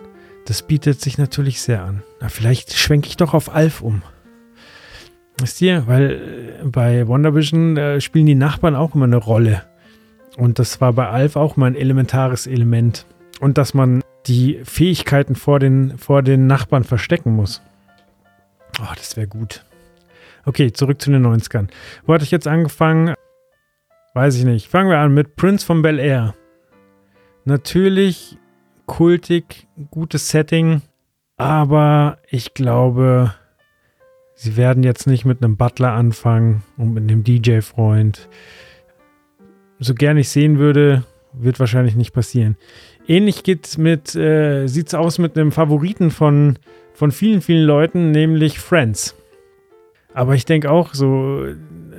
Das bietet sich natürlich sehr an. Na, vielleicht schwenke ich doch auf Alf um. Wisst ihr, weil äh, bei WandaVision äh, spielen die Nachbarn auch immer eine Rolle. Und das war bei Alf auch mal ein elementares Element. Und dass man die Fähigkeiten vor den, vor den Nachbarn verstecken muss. Oh, das wäre gut. Okay, zurück zu den 90ern. Wo hatte ich jetzt angefangen? Weiß ich nicht. Fangen wir an mit Prince von Bel Air. Natürlich kultig, gutes Setting, aber ich glaube, sie werden jetzt nicht mit einem Butler anfangen und mit einem DJ-Freund. So gern ich sehen würde, wird wahrscheinlich nicht passieren. Ähnlich geht's mit, äh, sieht's aus mit einem Favoriten von, von vielen, vielen Leuten, nämlich Friends. Aber ich denke auch so,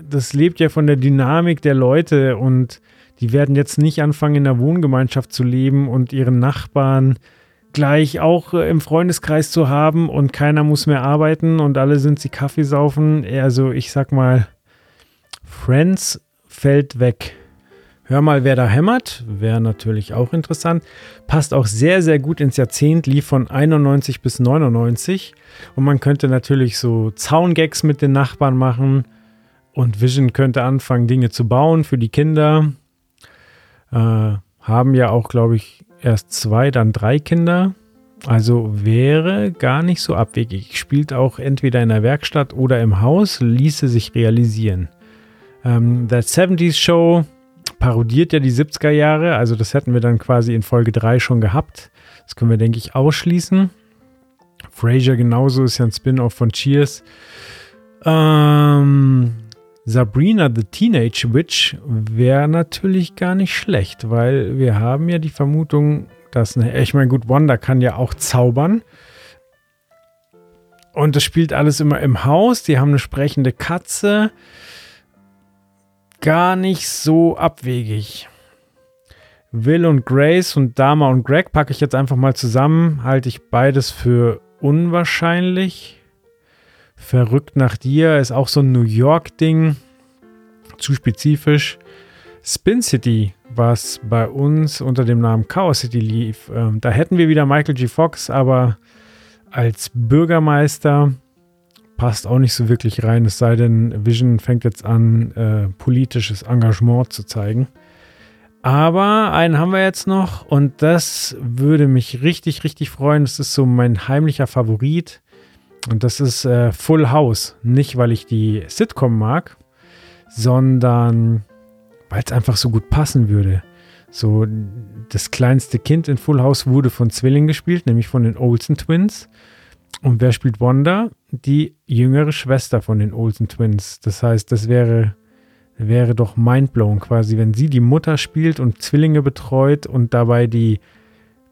das lebt ja von der Dynamik der Leute und die werden jetzt nicht anfangen, in der Wohngemeinschaft zu leben und ihren Nachbarn gleich auch äh, im Freundeskreis zu haben und keiner muss mehr arbeiten und alle sind sie Kaffee saufen. Also ich sag mal, Friends fällt weg. Hör mal, wer da hämmert, wäre natürlich auch interessant. Passt auch sehr, sehr gut ins Jahrzehnt, lief von 91 bis 99. Und man könnte natürlich so Zaungags mit den Nachbarn machen und Vision könnte anfangen, Dinge zu bauen für die Kinder. Äh, haben ja auch, glaube ich, erst zwei, dann drei Kinder. Also wäre gar nicht so abwegig. Spielt auch entweder in der Werkstatt oder im Haus, ließe sich realisieren. Ähm, The 70s Show parodiert ja die 70er Jahre, also das hätten wir dann quasi in Folge 3 schon gehabt. Das können wir, denke ich, ausschließen. Frasier genauso ist ja ein Spin-off von Cheers. Ähm, Sabrina the Teenage Witch wäre natürlich gar nicht schlecht, weil wir haben ja die Vermutung, dass, eine, ich meine, gut, Wanda kann ja auch zaubern. Und das spielt alles immer im Haus. Die haben eine sprechende Katze. Gar nicht so abwegig. Will und Grace und Dama und Greg packe ich jetzt einfach mal zusammen. Halte ich beides für unwahrscheinlich. Verrückt nach dir ist auch so ein New York-Ding. Zu spezifisch. Spin City, was bei uns unter dem Namen Chaos City lief, ähm, da hätten wir wieder Michael G. Fox, aber als Bürgermeister passt auch nicht so wirklich rein, es sei denn, Vision fängt jetzt an, äh, politisches Engagement zu zeigen. Aber einen haben wir jetzt noch und das würde mich richtig, richtig freuen. Das ist so mein heimlicher Favorit. Und das ist äh, Full House. Nicht, weil ich die Sitcom mag, sondern weil es einfach so gut passen würde. So, das kleinste Kind in Full House wurde von Zwillingen gespielt, nämlich von den Olsen Twins. Und wer spielt Wanda? Die jüngere Schwester von den Olsen Twins. Das heißt, das wäre, wäre doch mindblown quasi, wenn sie die Mutter spielt und Zwillinge betreut und dabei die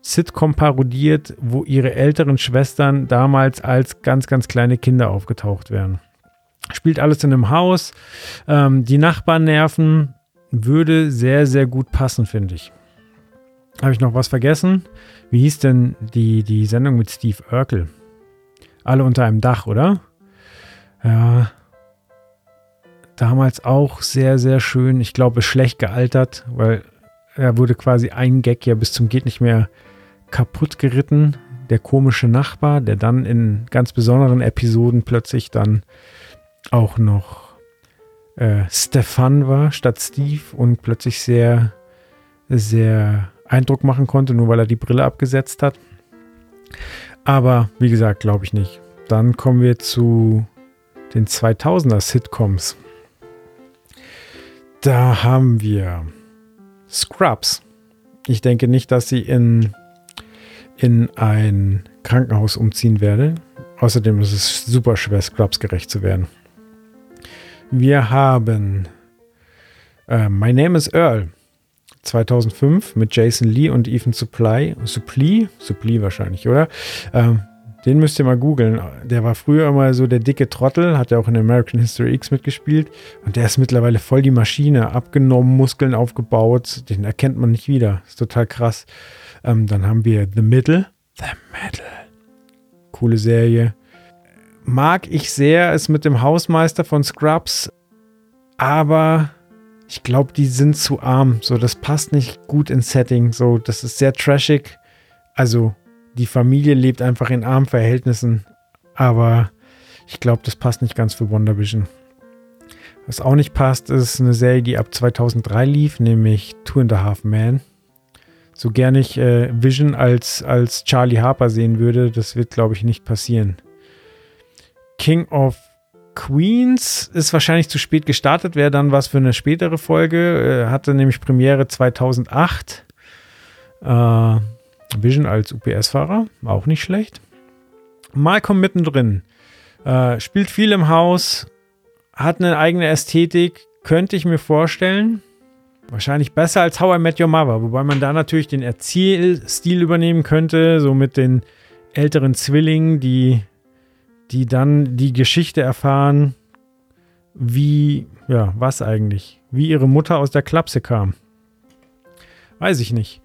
Sitcom parodiert, wo ihre älteren Schwestern damals als ganz, ganz kleine Kinder aufgetaucht wären. Spielt alles in einem Haus. Ähm, die Nachbarn nerven. Würde sehr, sehr gut passen, finde ich. Habe ich noch was vergessen? Wie hieß denn die, die Sendung mit Steve Urkel? Alle unter einem Dach, oder? Ja. damals auch sehr, sehr schön. Ich glaube, schlecht gealtert, weil er wurde quasi ein Gag ja bis zum geht nicht mehr kaputt geritten. Der komische Nachbar, der dann in ganz besonderen Episoden plötzlich dann auch noch äh, Stefan war statt Steve und plötzlich sehr, sehr Eindruck machen konnte, nur weil er die Brille abgesetzt hat. Aber wie gesagt, glaube ich nicht. Dann kommen wir zu den 2000er Sitcoms. Da haben wir Scrubs. Ich denke nicht, dass sie in, in ein Krankenhaus umziehen werde. Außerdem ist es super schwer, Scrubs gerecht zu werden. Wir haben äh, My Name is Earl 2005 mit Jason Lee und Ethan Supply. Supply? Supply wahrscheinlich, oder? Ähm, den müsst ihr mal googeln. Der war früher immer so der dicke Trottel, hat ja auch in American History X mitgespielt. Und der ist mittlerweile voll die Maschine, abgenommen, Muskeln aufgebaut. Den erkennt man nicht wieder. Ist total krass. Ähm, dann haben wir The Middle. The Middle. Coole Serie. Mag ich sehr, ist mit dem Hausmeister von Scrubs. Aber ich glaube, die sind zu arm. So, das passt nicht gut ins Setting. So, das ist sehr trashig. Also die Familie lebt einfach in armen Verhältnissen. Aber ich glaube, das passt nicht ganz für WandaVision. Was auch nicht passt, ist eine Serie, die ab 2003 lief, nämlich Two and a Half Men. So gerne ich äh, Vision als, als Charlie Harper sehen würde, das wird, glaube ich, nicht passieren. King of Queens ist wahrscheinlich zu spät gestartet, wäre dann was für eine spätere Folge. Äh, hatte nämlich Premiere 2008. Äh, Vision als UPS-Fahrer, auch nicht schlecht. Malcolm mittendrin. Äh, spielt viel im Haus, hat eine eigene Ästhetik, könnte ich mir vorstellen. Wahrscheinlich besser als How I Met Your Mother, wobei man da natürlich den Erzählstil übernehmen könnte, so mit den älteren Zwillingen, die, die dann die Geschichte erfahren, wie, ja, was eigentlich, wie ihre Mutter aus der Klapse kam. Weiß ich nicht.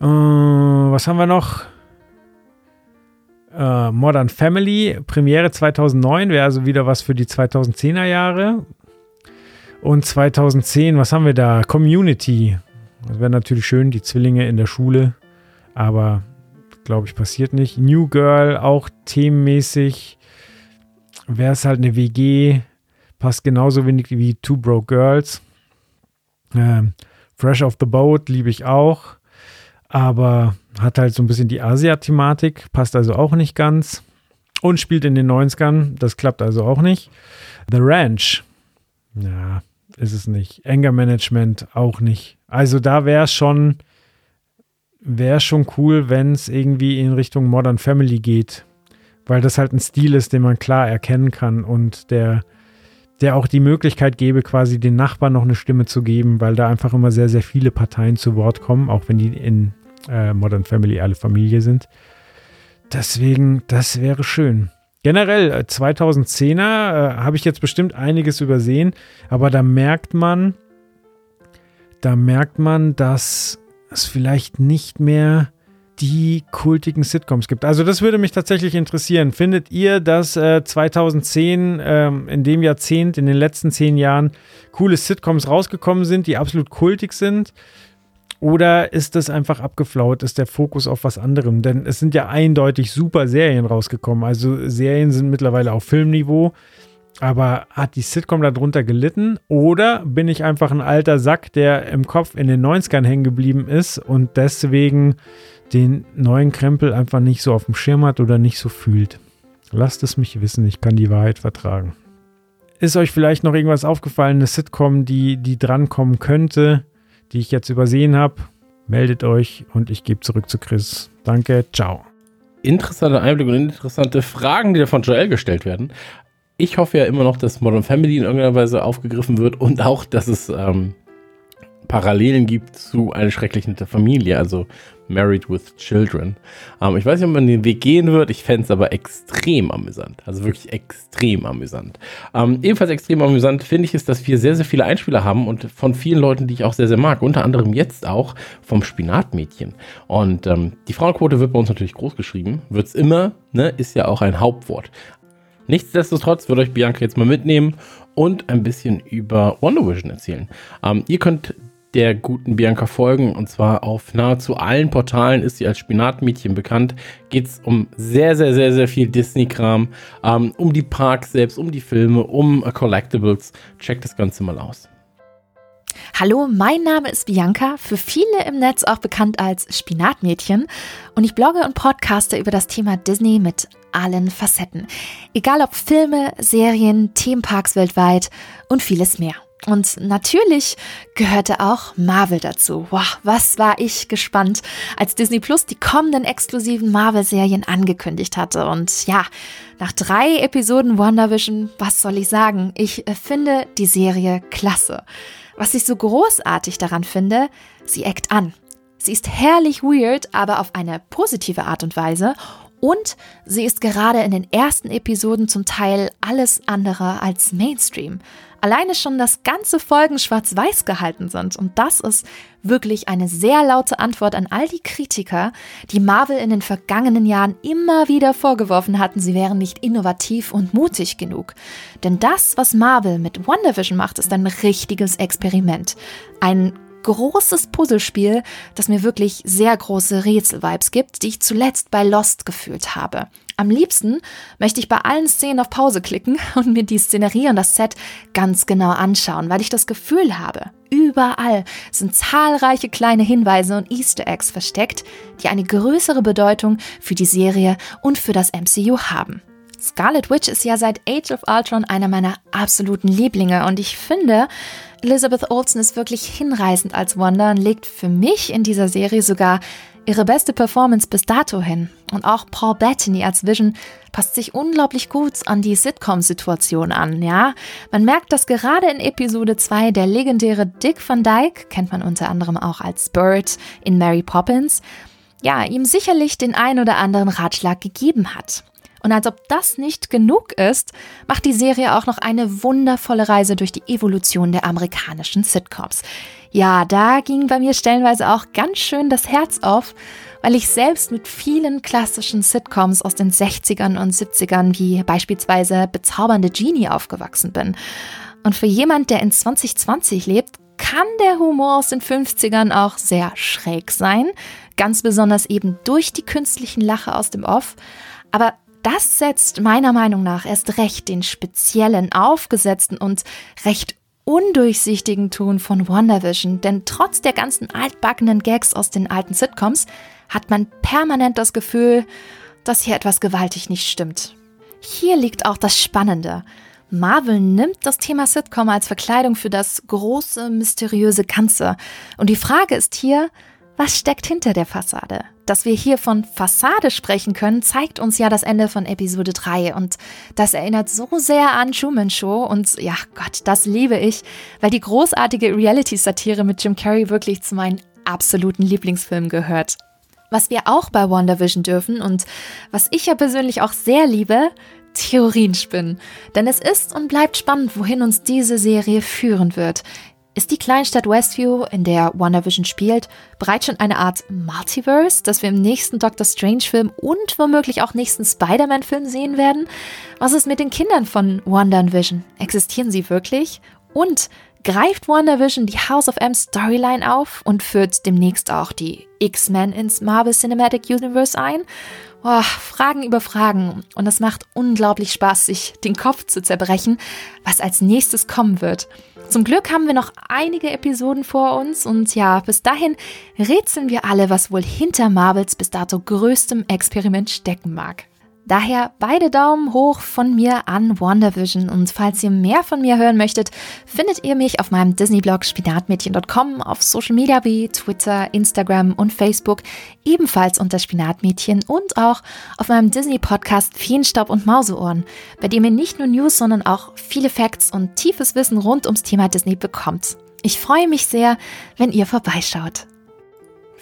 Äh, was haben wir noch? Äh, Modern Family, Premiere 2009, wäre also wieder was für die 2010er Jahre. Und 2010, was haben wir da? Community. Das wäre natürlich schön, die Zwillinge in der Schule. Aber glaube ich, passiert nicht. New Girl, auch themenmäßig. Wäre es halt eine WG. Passt genauso wenig wie Two Broke Girls. Ähm, Fresh off the Boat liebe ich auch aber hat halt so ein bisschen die Asia-Thematik, passt also auch nicht ganz. Und spielt in den 90ern, das klappt also auch nicht. The Ranch, ja, ist es nicht. Anger Management auch nicht. Also da wäre es schon, wäre schon cool, wenn es irgendwie in Richtung Modern Family geht, weil das halt ein Stil ist, den man klar erkennen kann und der, der auch die Möglichkeit gäbe, quasi den Nachbarn noch eine Stimme zu geben, weil da einfach immer sehr, sehr viele Parteien zu Wort kommen, auch wenn die in äh, Modern Family alle Familie sind. Deswegen, das wäre schön. Generell, 2010er äh, äh, habe ich jetzt bestimmt einiges übersehen, aber da merkt man, da merkt man, dass es vielleicht nicht mehr die kultigen Sitcoms gibt. Also das würde mich tatsächlich interessieren. Findet ihr, dass äh, 2010, ähm, in dem Jahrzehnt, in den letzten zehn Jahren, coole Sitcoms rausgekommen sind, die absolut kultig sind? Oder ist das einfach abgeflaut? Ist der Fokus auf was anderem? Denn es sind ja eindeutig super Serien rausgekommen. Also Serien sind mittlerweile auf Filmniveau. Aber hat die Sitcom darunter gelitten? Oder bin ich einfach ein alter Sack, der im Kopf in den 90ern hängen geblieben ist und deswegen den neuen Krempel einfach nicht so auf dem Schirm hat oder nicht so fühlt? Lasst es mich wissen, ich kann die Wahrheit vertragen. Ist euch vielleicht noch irgendwas aufgefallen, eine Sitcom, die, die drankommen könnte? die ich jetzt übersehen habe, meldet euch und ich gebe zurück zu Chris. Danke, ciao. Interessanter Einblick und interessante Fragen, die da von Joel gestellt werden. Ich hoffe ja immer noch, dass Modern Family in irgendeiner Weise aufgegriffen wird und auch, dass es ähm, Parallelen gibt zu Eine schrecklich nette Familie, also Married with Children. Ähm, ich weiß nicht, ob man den Weg gehen wird, ich fände es aber extrem amüsant. Also wirklich extrem amüsant. Ähm, ebenfalls extrem amüsant finde ich es, dass wir sehr, sehr viele Einspieler haben und von vielen Leuten, die ich auch sehr, sehr mag. Unter anderem jetzt auch vom Spinatmädchen. Und ähm, die Frauenquote wird bei uns natürlich groß geschrieben. Wird es immer, ne, ist ja auch ein Hauptwort. Nichtsdestotrotz würde euch Bianca jetzt mal mitnehmen und ein bisschen über Wonder Vision erzählen. Ähm, ihr könnt der guten Bianca folgen und zwar auf nahezu allen Portalen ist sie als Spinatmädchen bekannt. Geht es um sehr, sehr, sehr, sehr viel Disney-Kram, ähm, um die Parks selbst, um die Filme, um Collectibles. Checkt das Ganze mal aus. Hallo, mein Name ist Bianca, für viele im Netz auch bekannt als Spinatmädchen und ich blogge und podcaste über das Thema Disney mit allen Facetten. Egal ob Filme, Serien, Themenparks weltweit und vieles mehr. Und natürlich gehörte auch Marvel dazu. Wow, was war ich gespannt, als Disney Plus die kommenden exklusiven Marvel-Serien angekündigt hatte. Und ja, nach drei Episoden WandaVision, was soll ich sagen? Ich finde die Serie klasse. Was ich so großartig daran finde, sie eckt an. Sie ist herrlich weird, aber auf eine positive Art und Weise. Und sie ist gerade in den ersten Episoden zum Teil alles andere als Mainstream alleine schon, dass ganze Folgen schwarz-weiß gehalten sind. Und das ist wirklich eine sehr laute Antwort an all die Kritiker, die Marvel in den vergangenen Jahren immer wieder vorgeworfen hatten, sie wären nicht innovativ und mutig genug. Denn das, was Marvel mit WandaVision macht, ist ein richtiges Experiment. Ein großes Puzzlespiel, das mir wirklich sehr große Rätsel-Vibes gibt, die ich zuletzt bei Lost gefühlt habe. Am liebsten möchte ich bei allen Szenen auf Pause klicken und mir die Szenerie und das Set ganz genau anschauen, weil ich das Gefühl habe, überall sind zahlreiche kleine Hinweise und Easter Eggs versteckt, die eine größere Bedeutung für die Serie und für das MCU haben. Scarlet Witch ist ja seit Age of Ultron einer meiner absoluten Lieblinge und ich finde, Elizabeth Olsen ist wirklich hinreißend als Wanda und legt für mich in dieser Serie sogar ihre beste Performance bis dato hin. Und auch Paul Bettany als Vision passt sich unglaublich gut an die Sitcom-Situation an, ja? Man merkt, dass gerade in Episode 2 der legendäre Dick Van Dyke, kennt man unter anderem auch als Bird in Mary Poppins, ja, ihm sicherlich den ein oder anderen Ratschlag gegeben hat. Und als ob das nicht genug ist, macht die Serie auch noch eine wundervolle Reise durch die Evolution der amerikanischen Sitcoms. Ja, da ging bei mir stellenweise auch ganz schön das Herz auf, weil ich selbst mit vielen klassischen Sitcoms aus den 60ern und 70ern wie beispielsweise Bezaubernde Genie aufgewachsen bin. Und für jemand, der in 2020 lebt, kann der Humor aus den 50ern auch sehr schräg sein, ganz besonders eben durch die künstlichen Lache aus dem Off. Aber das setzt meiner Meinung nach erst recht den speziellen, aufgesetzten und recht undurchsichtigen Ton von WandaVision, denn trotz der ganzen altbackenen Gags aus den alten Sitcoms hat man permanent das Gefühl, dass hier etwas gewaltig nicht stimmt. Hier liegt auch das Spannende. Marvel nimmt das Thema Sitcom als Verkleidung für das große, mysteriöse Ganze. Und die Frage ist hier, was steckt hinter der Fassade? Dass wir hier von Fassade sprechen können, zeigt uns ja das Ende von Episode 3 und das erinnert so sehr an Truman Show und ja Gott, das liebe ich, weil die großartige Reality-Satire mit Jim Carrey wirklich zu meinen absoluten Lieblingsfilmen gehört. Was wir auch bei WandaVision dürfen und was ich ja persönlich auch sehr liebe, Theorien spinnen. Denn es ist und bleibt spannend, wohin uns diese Serie führen wird. Ist die Kleinstadt Westview, in der WandaVision spielt, bereits schon eine Art Multiverse, das wir im nächsten Doctor Strange-Film und womöglich auch nächsten Spider-Man-Film sehen werden? Was ist mit den Kindern von Wanda und Vision? Existieren sie wirklich? Und greift WandaVision die House of M Storyline auf und führt demnächst auch die X-Men ins Marvel Cinematic Universe ein? Oh, Fragen über Fragen. Und es macht unglaublich Spaß, sich den Kopf zu zerbrechen, was als nächstes kommen wird. Zum Glück haben wir noch einige Episoden vor uns und ja, bis dahin rätseln wir alle, was wohl hinter Marvels bis dato größtem Experiment stecken mag. Daher beide Daumen hoch von mir an WandaVision und falls ihr mehr von mir hören möchtet, findet ihr mich auf meinem Disney-Blog spinatmädchen.com, auf Social Media wie Twitter, Instagram und Facebook ebenfalls unter Spinatmädchen und auch auf meinem Disney-Podcast Feenstaub und Mauseohren, bei dem ihr nicht nur News, sondern auch viele Facts und tiefes Wissen rund ums Thema Disney bekommt. Ich freue mich sehr, wenn ihr vorbeischaut.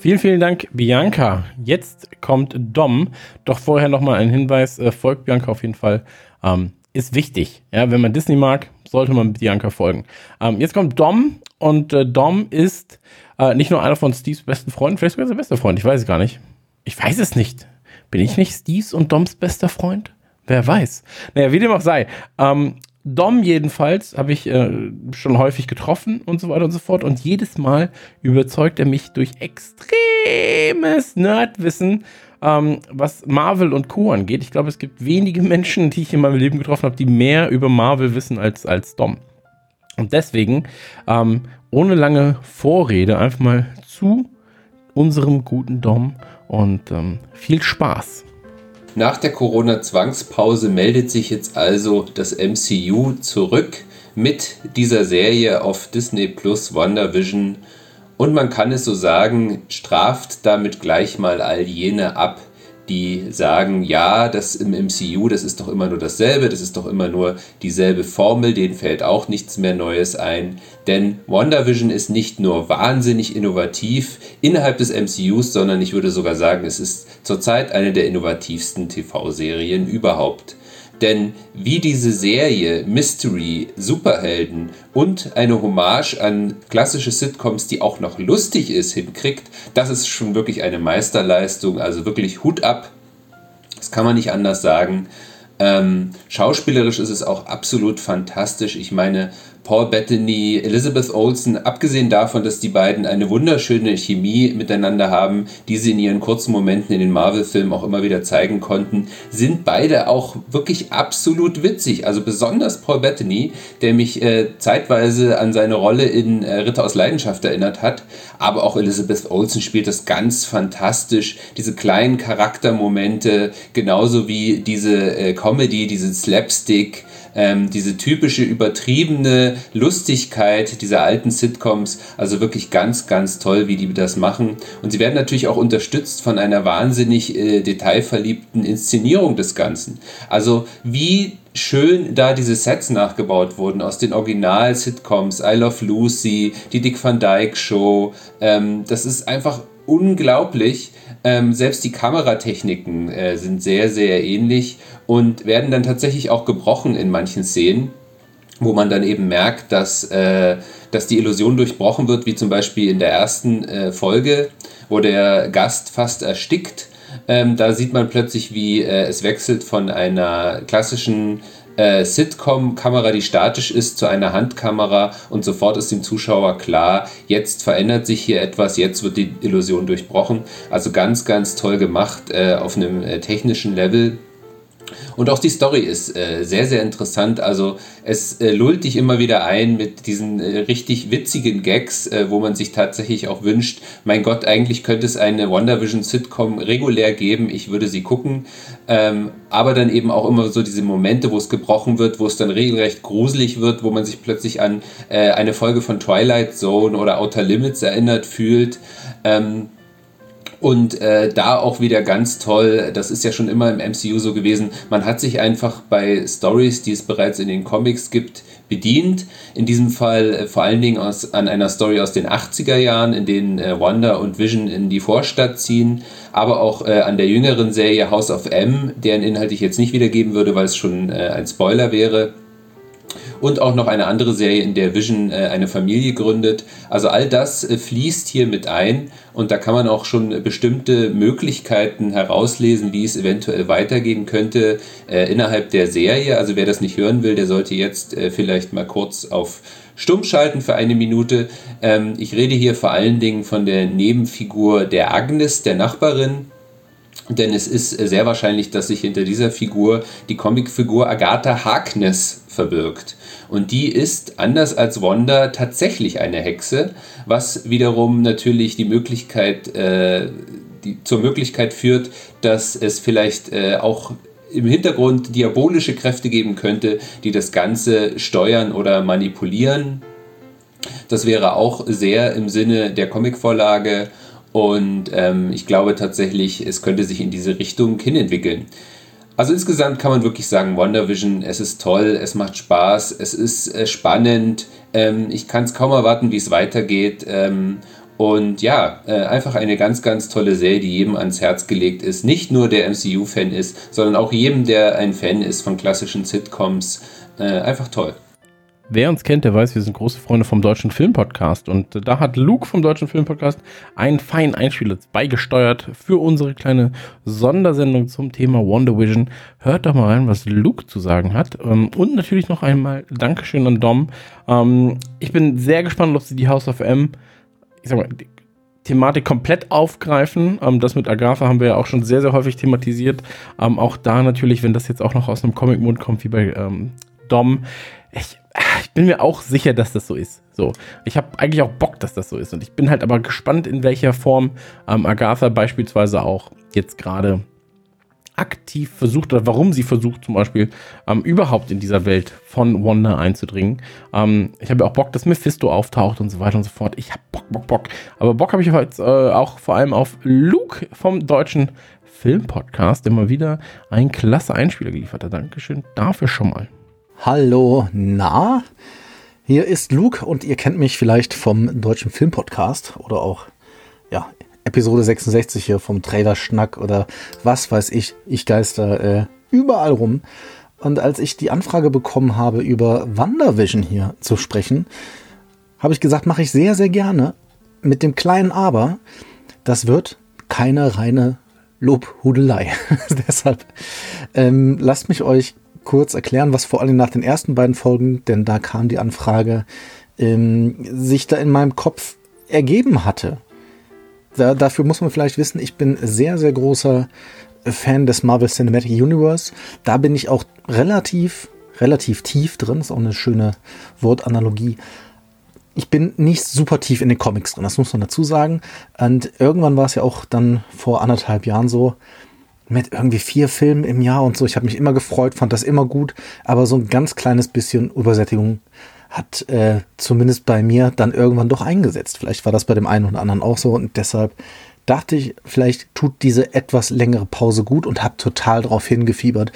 Vielen, vielen Dank, Bianca. Jetzt kommt Dom. Doch vorher nochmal ein Hinweis: äh, folgt Bianca auf jeden Fall. Ähm, ist wichtig. Ja, wenn man Disney mag, sollte man Bianca folgen. Ähm, jetzt kommt Dom und äh, Dom ist äh, nicht nur einer von Steves besten Freunden, vielleicht sogar sein bester Freund. Ich weiß es gar nicht. Ich weiß es nicht. Bin ich nicht Steves und Doms bester Freund? Wer weiß. Naja, wie dem auch sei. Ähm, Dom jedenfalls habe ich äh, schon häufig getroffen und so weiter und so fort. Und jedes Mal überzeugt er mich durch extremes Nerdwissen, ähm, was Marvel und Co. angeht. Ich glaube, es gibt wenige Menschen, die ich in meinem Leben getroffen habe, die mehr über Marvel wissen als, als Dom. Und deswegen, ähm, ohne lange Vorrede, einfach mal zu unserem guten Dom und ähm, viel Spaß. Nach der Corona-Zwangspause meldet sich jetzt also das MCU zurück mit dieser Serie auf Disney Plus WandaVision. Und man kann es so sagen, straft damit gleich mal all jene ab, die sagen, ja, das im MCU, das ist doch immer nur dasselbe, das ist doch immer nur dieselbe Formel, denen fällt auch nichts mehr Neues ein. Denn WandaVision ist nicht nur wahnsinnig innovativ innerhalb des MCUs, sondern ich würde sogar sagen, es ist zurzeit eine der innovativsten TV-Serien überhaupt. Denn wie diese Serie Mystery, Superhelden und eine Hommage an klassische Sitcoms, die auch noch lustig ist, hinkriegt, das ist schon wirklich eine Meisterleistung. Also wirklich Hut ab. Das kann man nicht anders sagen. Ähm, schauspielerisch ist es auch absolut fantastisch. Ich meine, Paul Bettany, Elizabeth Olsen, abgesehen davon, dass die beiden eine wunderschöne Chemie miteinander haben, die sie in ihren kurzen Momenten in den Marvel-Filmen auch immer wieder zeigen konnten, sind beide auch wirklich absolut witzig. Also besonders Paul Bettany, der mich äh, zeitweise an seine Rolle in äh, Ritter aus Leidenschaft erinnert hat, aber auch Elizabeth Olsen spielt das ganz fantastisch. Diese kleinen Charaktermomente, genauso wie diese äh, Comedy, diese Slapstick, ähm, diese typische übertriebene Lustigkeit dieser alten Sitcoms, also wirklich ganz, ganz toll, wie die das machen. Und sie werden natürlich auch unterstützt von einer wahnsinnig äh, detailverliebten Inszenierung des Ganzen. Also wie schön da diese Sets nachgebaut wurden aus den Original-Sitcoms, I Love Lucy, die Dick Van Dyke Show. Ähm, das ist einfach unglaublich. Ähm, selbst die Kameratechniken äh, sind sehr, sehr ähnlich und werden dann tatsächlich auch gebrochen in manchen Szenen, wo man dann eben merkt, dass, äh, dass die Illusion durchbrochen wird, wie zum Beispiel in der ersten äh, Folge, wo der Gast fast erstickt. Ähm, da sieht man plötzlich, wie äh, es wechselt von einer klassischen äh, Sitcom-Kamera, die statisch ist, zu einer Handkamera und sofort ist dem Zuschauer klar, jetzt verändert sich hier etwas, jetzt wird die Illusion durchbrochen. Also ganz, ganz toll gemacht äh, auf einem äh, technischen Level. Und auch die Story ist äh, sehr, sehr interessant. Also es äh, lullt dich immer wieder ein mit diesen äh, richtig witzigen Gags, äh, wo man sich tatsächlich auch wünscht, mein Gott, eigentlich könnte es eine WandaVision-Sitcom regulär geben, ich würde sie gucken. Ähm, aber dann eben auch immer so diese Momente, wo es gebrochen wird, wo es dann regelrecht gruselig wird, wo man sich plötzlich an äh, eine Folge von Twilight Zone oder Outer Limits erinnert fühlt. Ähm, und äh, da auch wieder ganz toll, das ist ja schon immer im MCU so gewesen, man hat sich einfach bei Stories, die es bereits in den Comics gibt, bedient. In diesem Fall äh, vor allen Dingen aus, an einer Story aus den 80er Jahren, in denen äh, Wanda und Vision in die Vorstadt ziehen, aber auch äh, an der jüngeren Serie House of M, deren Inhalt ich jetzt nicht wiedergeben würde, weil es schon äh, ein Spoiler wäre und auch noch eine andere Serie, in der Vision äh, eine Familie gründet. Also all das äh, fließt hier mit ein und da kann man auch schon bestimmte Möglichkeiten herauslesen, wie es eventuell weitergehen könnte äh, innerhalb der Serie. Also wer das nicht hören will, der sollte jetzt äh, vielleicht mal kurz auf stumm schalten für eine Minute. Ähm, ich rede hier vor allen Dingen von der Nebenfigur der Agnes, der Nachbarin. Denn es ist sehr wahrscheinlich, dass sich hinter dieser Figur die Comicfigur Agatha Harkness verbirgt. Und die ist, anders als Wanda, tatsächlich eine Hexe, was wiederum natürlich die Möglichkeit, äh, die, zur Möglichkeit führt, dass es vielleicht äh, auch im Hintergrund diabolische Kräfte geben könnte, die das Ganze steuern oder manipulieren. Das wäre auch sehr im Sinne der Comicvorlage und ähm, ich glaube tatsächlich, es könnte sich in diese Richtung hinentwickeln. Also insgesamt kann man wirklich sagen, WandaVision, es ist toll, es macht Spaß, es ist äh, spannend. Ähm, ich kann es kaum erwarten, wie es weitergeht. Ähm, und ja, äh, einfach eine ganz, ganz tolle Serie, die jedem ans Herz gelegt ist. Nicht nur der MCU-Fan ist, sondern auch jedem, der ein Fan ist von klassischen Sitcoms. Äh, einfach toll. Wer uns kennt, der weiß, wir sind große Freunde vom Deutschen Filmpodcast. Und da hat Luke vom Deutschen Filmpodcast einen feinen Einspieler beigesteuert für unsere kleine Sondersendung zum Thema Wonder Vision. Hört doch mal rein, was Luke zu sagen hat. Ähm, und natürlich noch einmal Dankeschön an Dom. Ähm, ich bin sehr gespannt, ob sie die House of M, ich sag mal, Thematik komplett aufgreifen. Ähm, das mit Agatha haben wir ja auch schon sehr, sehr häufig thematisiert. auch da natürlich, wenn das jetzt auch noch aus einem Comic-Mund kommt, wie bei Dom. Ich, ich bin mir auch sicher, dass das so ist. So, ich habe eigentlich auch Bock, dass das so ist. Und ich bin halt aber gespannt, in welcher Form ähm, Agatha beispielsweise auch jetzt gerade aktiv versucht oder warum sie versucht, zum Beispiel ähm, überhaupt in dieser Welt von Wanda einzudringen. Ähm, ich habe auch Bock, dass Mephisto auftaucht und so weiter und so fort. Ich habe Bock, Bock, Bock. Aber Bock habe ich heute äh, auch vor allem auf Luke vom deutschen Filmpodcast, der mal wieder einen klasse Einspieler geliefert hat. Dankeschön dafür schon mal. Hallo, na? Hier ist Luke und ihr kennt mich vielleicht vom deutschen Filmpodcast oder auch, ja, Episode 66 hier vom Trailer-Schnack oder was weiß ich. Ich geister äh, überall rum. Und als ich die Anfrage bekommen habe, über WandaVision hier zu sprechen, habe ich gesagt, mache ich sehr, sehr gerne. Mit dem kleinen Aber, das wird keine reine Lobhudelei. Deshalb ähm, lasst mich euch kurz erklären, was vor allem nach den ersten beiden Folgen, denn da kam die Anfrage, ähm, sich da in meinem Kopf ergeben hatte. Da, dafür muss man vielleicht wissen, ich bin sehr, sehr großer Fan des Marvel Cinematic Universe. Da bin ich auch relativ, relativ tief drin. Ist auch eine schöne Wortanalogie. Ich bin nicht super tief in den Comics drin, das muss man dazu sagen. Und irgendwann war es ja auch dann vor anderthalb Jahren so, mit irgendwie vier Filmen im Jahr und so. Ich habe mich immer gefreut, fand das immer gut, aber so ein ganz kleines bisschen Übersättigung hat äh, zumindest bei mir dann irgendwann doch eingesetzt. Vielleicht war das bei dem einen oder anderen auch so und deshalb dachte ich, vielleicht tut diese etwas längere Pause gut und habe total darauf hingefiebert,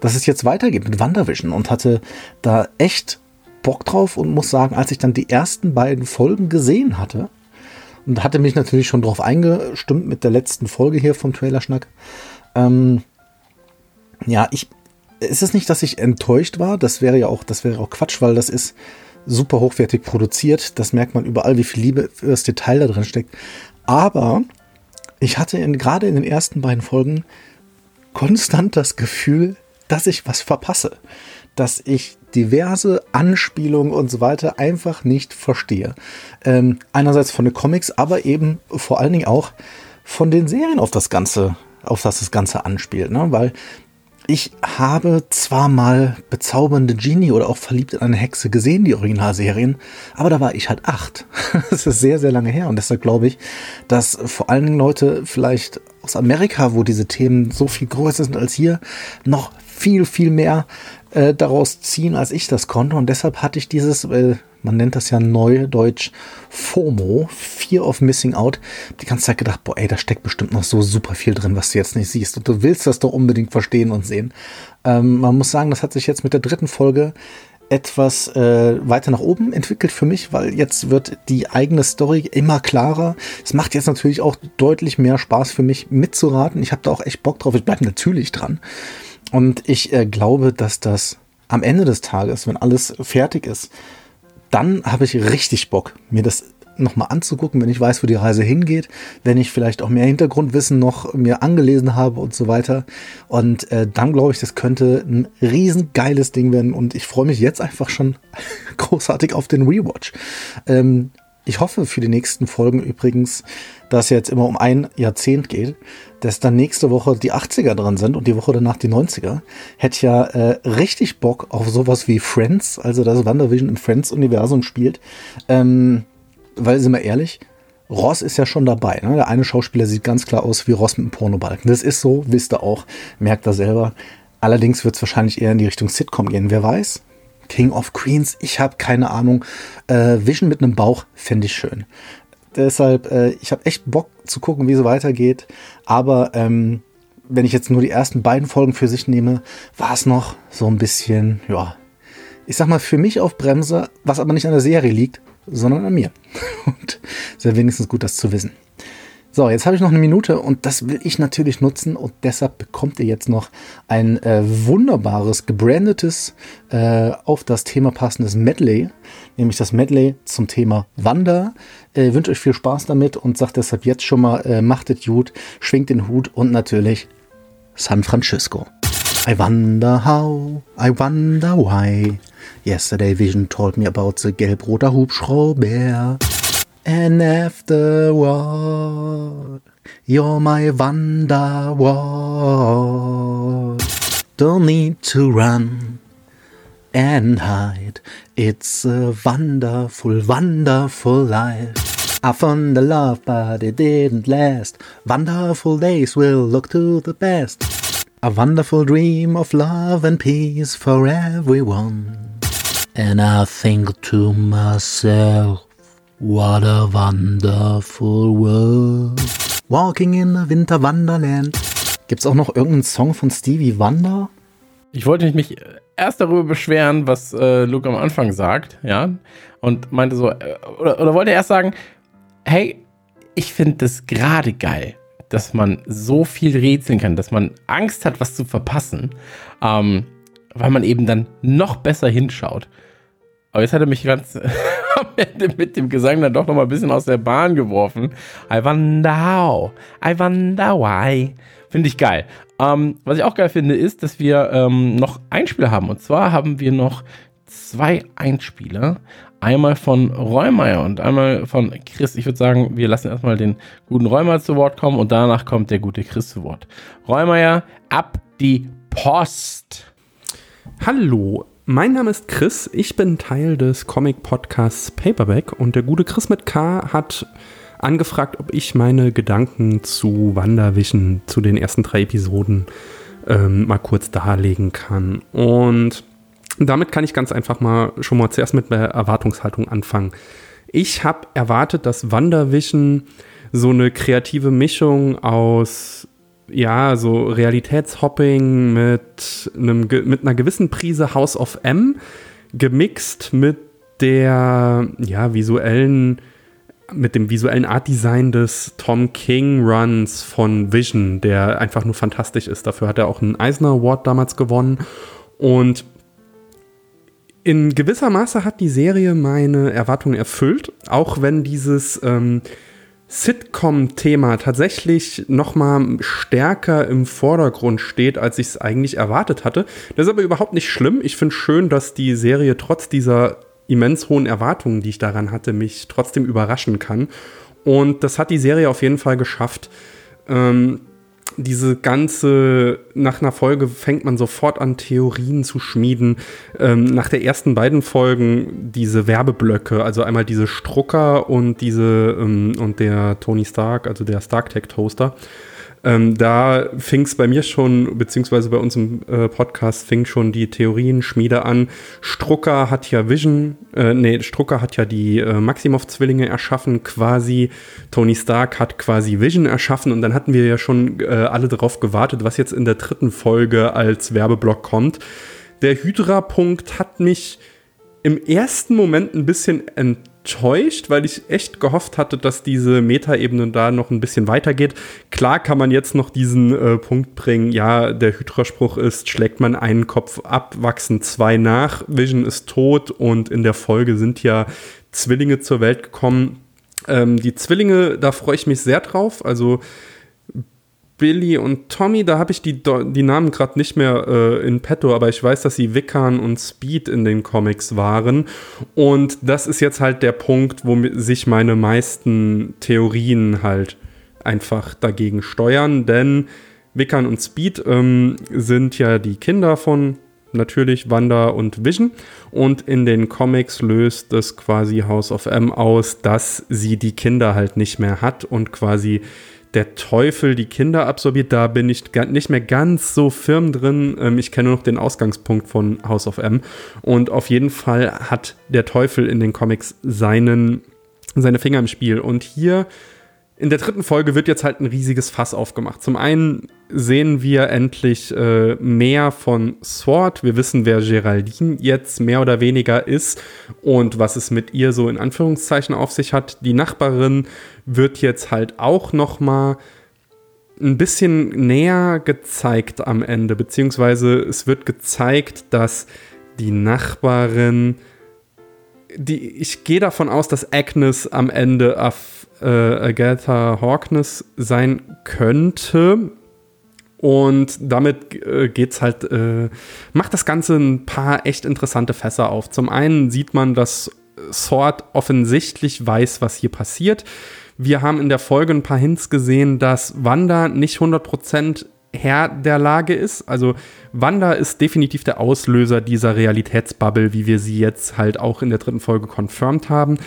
dass es jetzt weitergeht mit Wandervision und hatte da echt Bock drauf und muss sagen, als ich dann die ersten beiden Folgen gesehen hatte und hatte mich natürlich schon darauf eingestimmt mit der letzten Folge hier vom Trailerschnack, ähm, ja, ich, ist es nicht, dass ich enttäuscht war? Das wäre ja auch, das wäre auch Quatsch, weil das ist super hochwertig produziert. Das merkt man überall, wie viel Liebe für das Detail da drin steckt. Aber ich hatte in, gerade in den ersten beiden Folgen konstant das Gefühl, dass ich was verpasse. Dass ich diverse Anspielungen und so weiter einfach nicht verstehe. Ähm, einerseits von den Comics, aber eben vor allen Dingen auch von den Serien auf das Ganze auf das das Ganze anspielt. Ne? Weil ich habe zwar mal bezaubernde Genie oder auch verliebt in eine Hexe gesehen, die Originalserien, aber da war ich halt acht. das ist sehr, sehr lange her und deshalb glaube ich, dass vor allen Dingen Leute vielleicht aus Amerika, wo diese Themen so viel größer sind als hier, noch viel, viel mehr äh, daraus ziehen, als ich das konnte und deshalb hatte ich dieses, äh, man nennt das ja neudeutsch FOMO, Fear of Missing Out, die ganze Zeit gedacht, boah, ey, da steckt bestimmt noch so super viel drin, was du jetzt nicht siehst. Und du willst das doch unbedingt verstehen und sehen. Ähm, man muss sagen, das hat sich jetzt mit der dritten Folge etwas äh, weiter nach oben entwickelt für mich, weil jetzt wird die eigene Story immer klarer. Es macht jetzt natürlich auch deutlich mehr Spaß für mich mitzuraten. Ich habe da auch echt Bock drauf. Ich bleibe natürlich dran. Und ich äh, glaube, dass das am Ende des Tages, wenn alles fertig ist, dann habe ich richtig Bock, mir das nochmal anzugucken, wenn ich weiß, wo die Reise hingeht, wenn ich vielleicht auch mehr Hintergrundwissen noch mir angelesen habe und so weiter. Und äh, dann glaube ich, das könnte ein riesengeiles Ding werden und ich freue mich jetzt einfach schon großartig auf den Rewatch. Ähm, ich hoffe für die nächsten Folgen übrigens, dass jetzt immer um ein Jahrzehnt geht, dass dann nächste Woche die 80er dran sind und die Woche danach die 90er. Hätte ja äh, richtig Bock auf sowas wie Friends, also das WandaVision im Friends-Universum spielt. Ähm, weil, sind wir ehrlich, Ross ist ja schon dabei. Ne? Der eine Schauspieler sieht ganz klar aus wie Ross mit einem Pornobalken. Das ist so, wisst ihr auch, merkt er selber. Allerdings wird es wahrscheinlich eher in die Richtung Sitcom gehen. Wer weiß? King of Queens, ich habe keine Ahnung. Äh, Vision mit einem Bauch fände ich schön. Deshalb, äh, ich habe echt Bock zu gucken, wie es weitergeht. Aber ähm, wenn ich jetzt nur die ersten beiden Folgen für sich nehme, war es noch so ein bisschen, ja, ich sag mal, für mich auf Bremse, was aber nicht an der Serie liegt, sondern an mir. Und sehr wenigstens gut, das zu wissen. So, jetzt habe ich noch eine Minute und das will ich natürlich nutzen und deshalb bekommt ihr jetzt noch ein äh, wunderbares, gebrandetes, äh, auf das Thema passendes Medley, nämlich das Medley zum Thema Wander. Äh, wünsche euch viel Spaß damit und sagt deshalb jetzt schon mal, äh, macht gut, schwingt den Hut und natürlich San Francisco. I wonder how, I wonder why. Yesterday Vision told me about the gelb-roter Hubschrauber. And afterward, you're my wonderwall. Don't need to run and hide. It's a wonderful, wonderful life. I found the love, but it didn't last. Wonderful days will look to the best. A wonderful dream of love and peace for everyone. And I think to myself, what a wonderful world. Walking in the winter wonderland. Gibt's auch noch irgendeinen Song von Stevie Wonder? Ich wollte mich erst darüber beschweren, was äh, Luke am Anfang sagt, ja, und meinte so, äh, oder, oder wollte erst sagen, hey, ich finde das gerade geil, dass man so viel rätseln kann, dass man Angst hat, was zu verpassen, ähm, weil man eben dann noch besser hinschaut. Aber jetzt hat er mich ganz am Ende mit dem Gesang dann doch noch mal ein bisschen aus der Bahn geworfen. I wonder how, I wonder why. Finde ich geil. Ähm, was ich auch geil finde, ist, dass wir ähm, noch Einspieler haben. Und zwar haben wir noch zwei Einspieler. Einmal von Räumeyer und einmal von Chris. Ich würde sagen, wir lassen erstmal den guten Räumeyer zu Wort kommen und danach kommt der gute Chris zu Wort. Räumeyer, ab die Post. Hallo, mein Name ist Chris. Ich bin Teil des Comic-Podcasts Paperback und der gute Chris mit K hat angefragt, ob ich meine Gedanken zu WandaVision, zu den ersten drei Episoden, ähm, mal kurz darlegen kann. Und damit kann ich ganz einfach mal schon mal zuerst mit der Erwartungshaltung anfangen. Ich habe erwartet, dass WandaVision so eine kreative Mischung aus ja, so Realitätshopping mit, einem, mit einer gewissen Prise House of M gemixt mit der ja, visuellen mit dem visuellen Art-Design des Tom King Runs von Vision, der einfach nur fantastisch ist. Dafür hat er auch einen Eisner Award damals gewonnen. Und in gewisser Maße hat die Serie meine Erwartungen erfüllt, auch wenn dieses ähm, Sitcom-Thema tatsächlich noch mal stärker im Vordergrund steht, als ich es eigentlich erwartet hatte. Das ist aber überhaupt nicht schlimm. Ich finde schön, dass die Serie trotz dieser immens hohen Erwartungen, die ich daran hatte, mich trotzdem überraschen kann. Und das hat die Serie auf jeden Fall geschafft. Ähm, diese ganze, nach einer Folge fängt man sofort an, Theorien zu schmieden. Ähm, nach der ersten beiden Folgen diese Werbeblöcke, also einmal diese Strucker und diese ähm, und der Tony Stark, also der Stark Tech Toaster. Ähm, da fing es bei mir schon, beziehungsweise bei uns im äh, Podcast fing schon die Theorienschmiede an. Strucker hat ja Vision, äh, nee, Strucker hat ja die äh, Maximoff-Zwillinge erschaffen, quasi. Tony Stark hat quasi Vision erschaffen und dann hatten wir ja schon äh, alle darauf gewartet, was jetzt in der dritten Folge als Werbeblock kommt. Der Hydra-Punkt hat mich im ersten Moment ein bisschen enttäuscht enttäuscht, weil ich echt gehofft hatte, dass diese Metaebene da noch ein bisschen weitergeht. Klar kann man jetzt noch diesen äh, Punkt bringen, ja, der Hydra-Spruch ist, schlägt man einen Kopf ab, wachsen zwei nach, Vision ist tot und in der Folge sind ja Zwillinge zur Welt gekommen. Ähm, die Zwillinge, da freue ich mich sehr drauf. Also Billy und Tommy, da habe ich die, die Namen gerade nicht mehr äh, in petto, aber ich weiß, dass sie Wiccan und Speed in den Comics waren. Und das ist jetzt halt der Punkt, wo sich meine meisten Theorien halt einfach dagegen steuern, denn Wiccan und Speed ähm, sind ja die Kinder von natürlich Wanda und Vision. Und in den Comics löst es quasi House of M aus, dass sie die Kinder halt nicht mehr hat und quasi der Teufel die Kinder absorbiert. Da bin ich nicht mehr ganz so firm drin. Ähm, ich kenne nur noch den Ausgangspunkt von House of M. Und auf jeden Fall hat der Teufel in den Comics seinen, seine Finger im Spiel. Und hier in der dritten Folge wird jetzt halt ein riesiges Fass aufgemacht. Zum einen sehen wir endlich äh, mehr von Sword. Wir wissen, wer Geraldine jetzt mehr oder weniger ist und was es mit ihr so in Anführungszeichen auf sich hat. Die Nachbarin wird jetzt halt auch noch mal ein bisschen näher gezeigt am Ende, beziehungsweise es wird gezeigt, dass die Nachbarin, die, ich gehe davon aus, dass Agnes am Ende auf äh, Agatha Harkness sein könnte. Und damit äh, geht's halt, äh, macht das Ganze ein paar echt interessante Fässer auf. Zum einen sieht man, dass Sword offensichtlich weiß, was hier passiert. Wir haben in der Folge ein paar Hints gesehen, dass Wanda nicht 100% Herr der Lage ist. Also Wanda ist definitiv der Auslöser dieser Realitätsbubble, wie wir sie jetzt halt auch in der dritten Folge confirmed haben.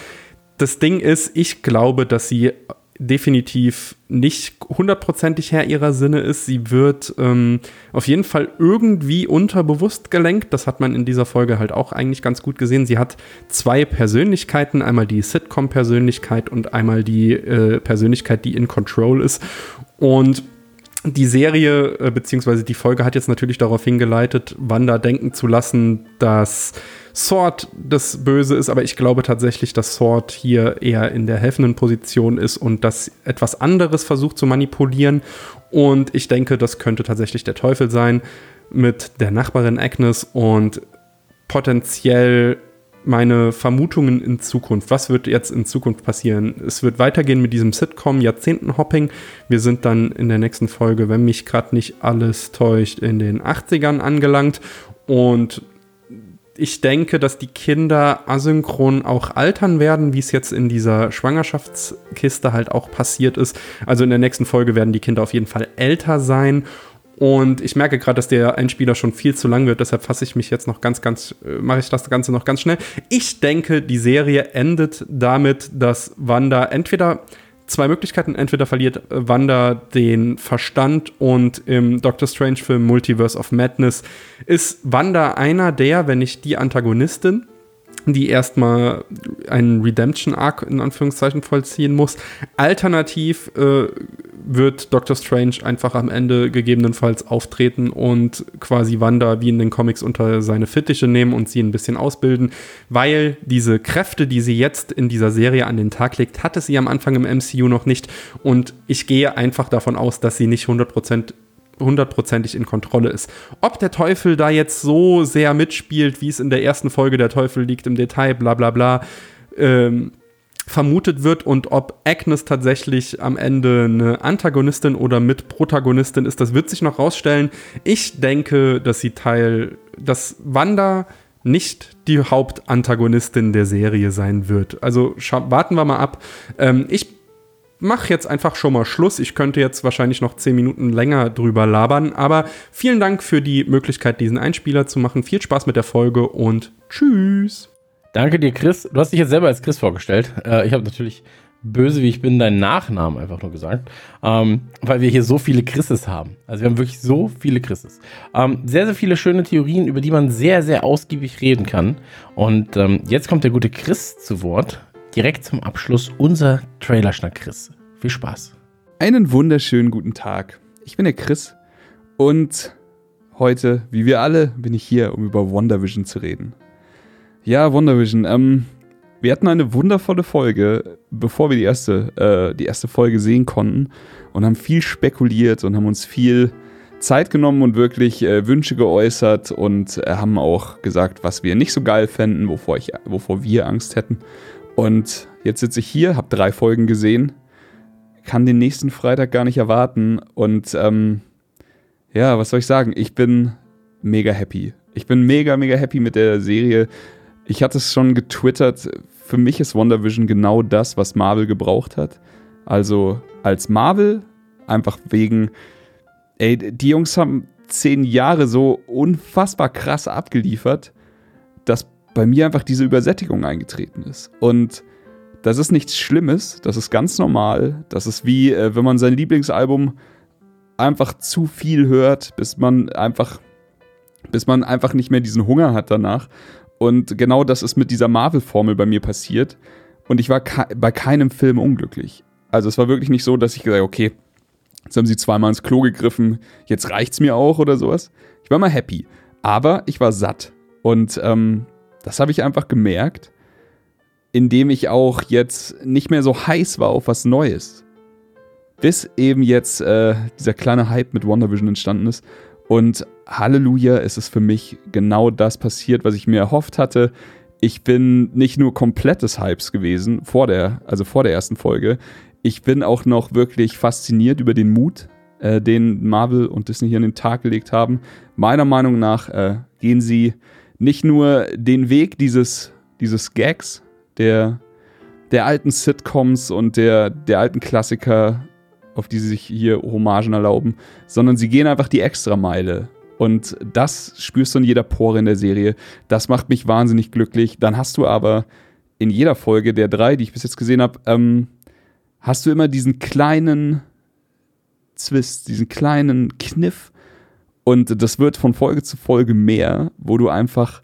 Das Ding ist, ich glaube, dass sie definitiv nicht hundertprozentig Herr ihrer Sinne ist. Sie wird ähm, auf jeden Fall irgendwie unterbewusst gelenkt. Das hat man in dieser Folge halt auch eigentlich ganz gut gesehen. Sie hat zwei Persönlichkeiten, einmal die Sitcom-Persönlichkeit und einmal die äh, Persönlichkeit, die in Control ist. Und die Serie äh, beziehungsweise die Folge hat jetzt natürlich darauf hingeleitet, Wanda denken zu lassen, dass Sword das Böse ist, aber ich glaube tatsächlich, dass Sword hier eher in der helfenden Position ist und das etwas anderes versucht zu manipulieren. Und ich denke, das könnte tatsächlich der Teufel sein mit der Nachbarin Agnes und potenziell meine Vermutungen in Zukunft. Was wird jetzt in Zukunft passieren? Es wird weitergehen mit diesem Sitcom Jahrzehnten-Hopping. Wir sind dann in der nächsten Folge, wenn mich gerade nicht alles täuscht, in den 80ern angelangt. Und ich denke, dass die Kinder asynchron auch altern werden, wie es jetzt in dieser Schwangerschaftskiste halt auch passiert ist. Also in der nächsten Folge werden die Kinder auf jeden Fall älter sein. Und ich merke gerade, dass der Einspieler schon viel zu lang wird, deshalb fasse ich mich jetzt noch ganz, ganz, äh, mache ich das Ganze noch ganz schnell. Ich denke, die Serie endet damit, dass Wanda entweder zwei Möglichkeiten. Entweder verliert Wanda den Verstand und im Doctor Strange-Film Multiverse of Madness ist Wanda einer der, wenn nicht die Antagonistin, die erstmal einen Redemption-Arc in Anführungszeichen vollziehen muss. Alternativ äh, wird Doctor Strange einfach am Ende gegebenenfalls auftreten und quasi Wanda wie in den Comics unter seine Fittiche nehmen und sie ein bisschen ausbilden, weil diese Kräfte, die sie jetzt in dieser Serie an den Tag legt, hatte sie am Anfang im MCU noch nicht und ich gehe einfach davon aus, dass sie nicht 100% hundertprozentig in Kontrolle ist. Ob der Teufel da jetzt so sehr mitspielt, wie es in der ersten Folge der Teufel liegt im Detail, bla bla bla, ähm, vermutet wird und ob Agnes tatsächlich am Ende eine Antagonistin oder Mitprotagonistin ist, das wird sich noch rausstellen. Ich denke, dass sie Teil, dass Wanda nicht die Hauptantagonistin der Serie sein wird. Also warten wir mal ab. Ähm, ich mache jetzt einfach schon mal Schluss. Ich könnte jetzt wahrscheinlich noch zehn Minuten länger drüber labern, aber vielen Dank für die Möglichkeit, diesen Einspieler zu machen. Viel Spaß mit der Folge und tschüss. Danke dir, Chris. Du hast dich jetzt selber als Chris vorgestellt. Äh, ich habe natürlich böse wie ich bin deinen Nachnamen einfach nur gesagt, ähm, weil wir hier so viele Chrises haben. Also wir haben wirklich so viele Chrises. Ähm, sehr, sehr viele schöne Theorien, über die man sehr, sehr ausgiebig reden kann. Und ähm, jetzt kommt der gute Chris zu Wort. Direkt zum Abschluss unser Trailerschnack Chris. Viel Spaß. Einen wunderschönen guten Tag. Ich bin der Chris und heute, wie wir alle, bin ich hier, um über WandaVision zu reden. Ja, WandaVision. Ähm, wir hatten eine wundervolle Folge, bevor wir die erste, äh, die erste Folge sehen konnten und haben viel spekuliert und haben uns viel Zeit genommen und wirklich äh, Wünsche geäußert und äh, haben auch gesagt, was wir nicht so geil fänden, wovor, ich, wovor wir Angst hätten. Und jetzt sitze ich hier, habe drei Folgen gesehen, kann den nächsten Freitag gar nicht erwarten und ähm, ja, was soll ich sagen? Ich bin mega happy. Ich bin mega, mega happy mit der Serie. Ich hatte es schon getwittert, für mich ist WandaVision genau das, was Marvel gebraucht hat. Also als Marvel, einfach wegen, ey, die Jungs haben zehn Jahre so unfassbar krass abgeliefert, dass bei mir einfach diese Übersättigung eingetreten ist. Und das ist nichts Schlimmes, das ist ganz normal. Das ist wie, äh, wenn man sein Lieblingsalbum einfach zu viel hört, bis man einfach, bis man einfach nicht mehr diesen Hunger hat danach. Und genau das ist mit dieser Marvel-Formel bei mir passiert. Und ich war bei keinem Film unglücklich. Also es war wirklich nicht so, dass ich gesagt habe, okay, jetzt haben sie zweimal ins Klo gegriffen, jetzt reicht's mir auch oder sowas. Ich war mal happy. Aber ich war satt. Und ähm, das habe ich einfach gemerkt, indem ich auch jetzt nicht mehr so heiß war auf was Neues. Bis eben jetzt äh, dieser kleine Hype mit WandaVision entstanden ist. Und Halleluja, ist es für mich genau das passiert, was ich mir erhofft hatte. Ich bin nicht nur komplett des Hypes gewesen, vor der, also vor der ersten Folge. Ich bin auch noch wirklich fasziniert über den Mut, äh, den Marvel und Disney hier an den Tag gelegt haben. Meiner Meinung nach äh, gehen sie nicht nur den Weg dieses, dieses Gags, der, der alten Sitcoms und der, der alten Klassiker, auf die sie sich hier Hommagen erlauben, sondern sie gehen einfach die Extrameile. Und das spürst du in jeder Pore in der Serie. Das macht mich wahnsinnig glücklich. Dann hast du aber in jeder Folge der drei, die ich bis jetzt gesehen habe, ähm, hast du immer diesen kleinen Zwist, diesen kleinen Kniff. Und das wird von Folge zu Folge mehr, wo du einfach.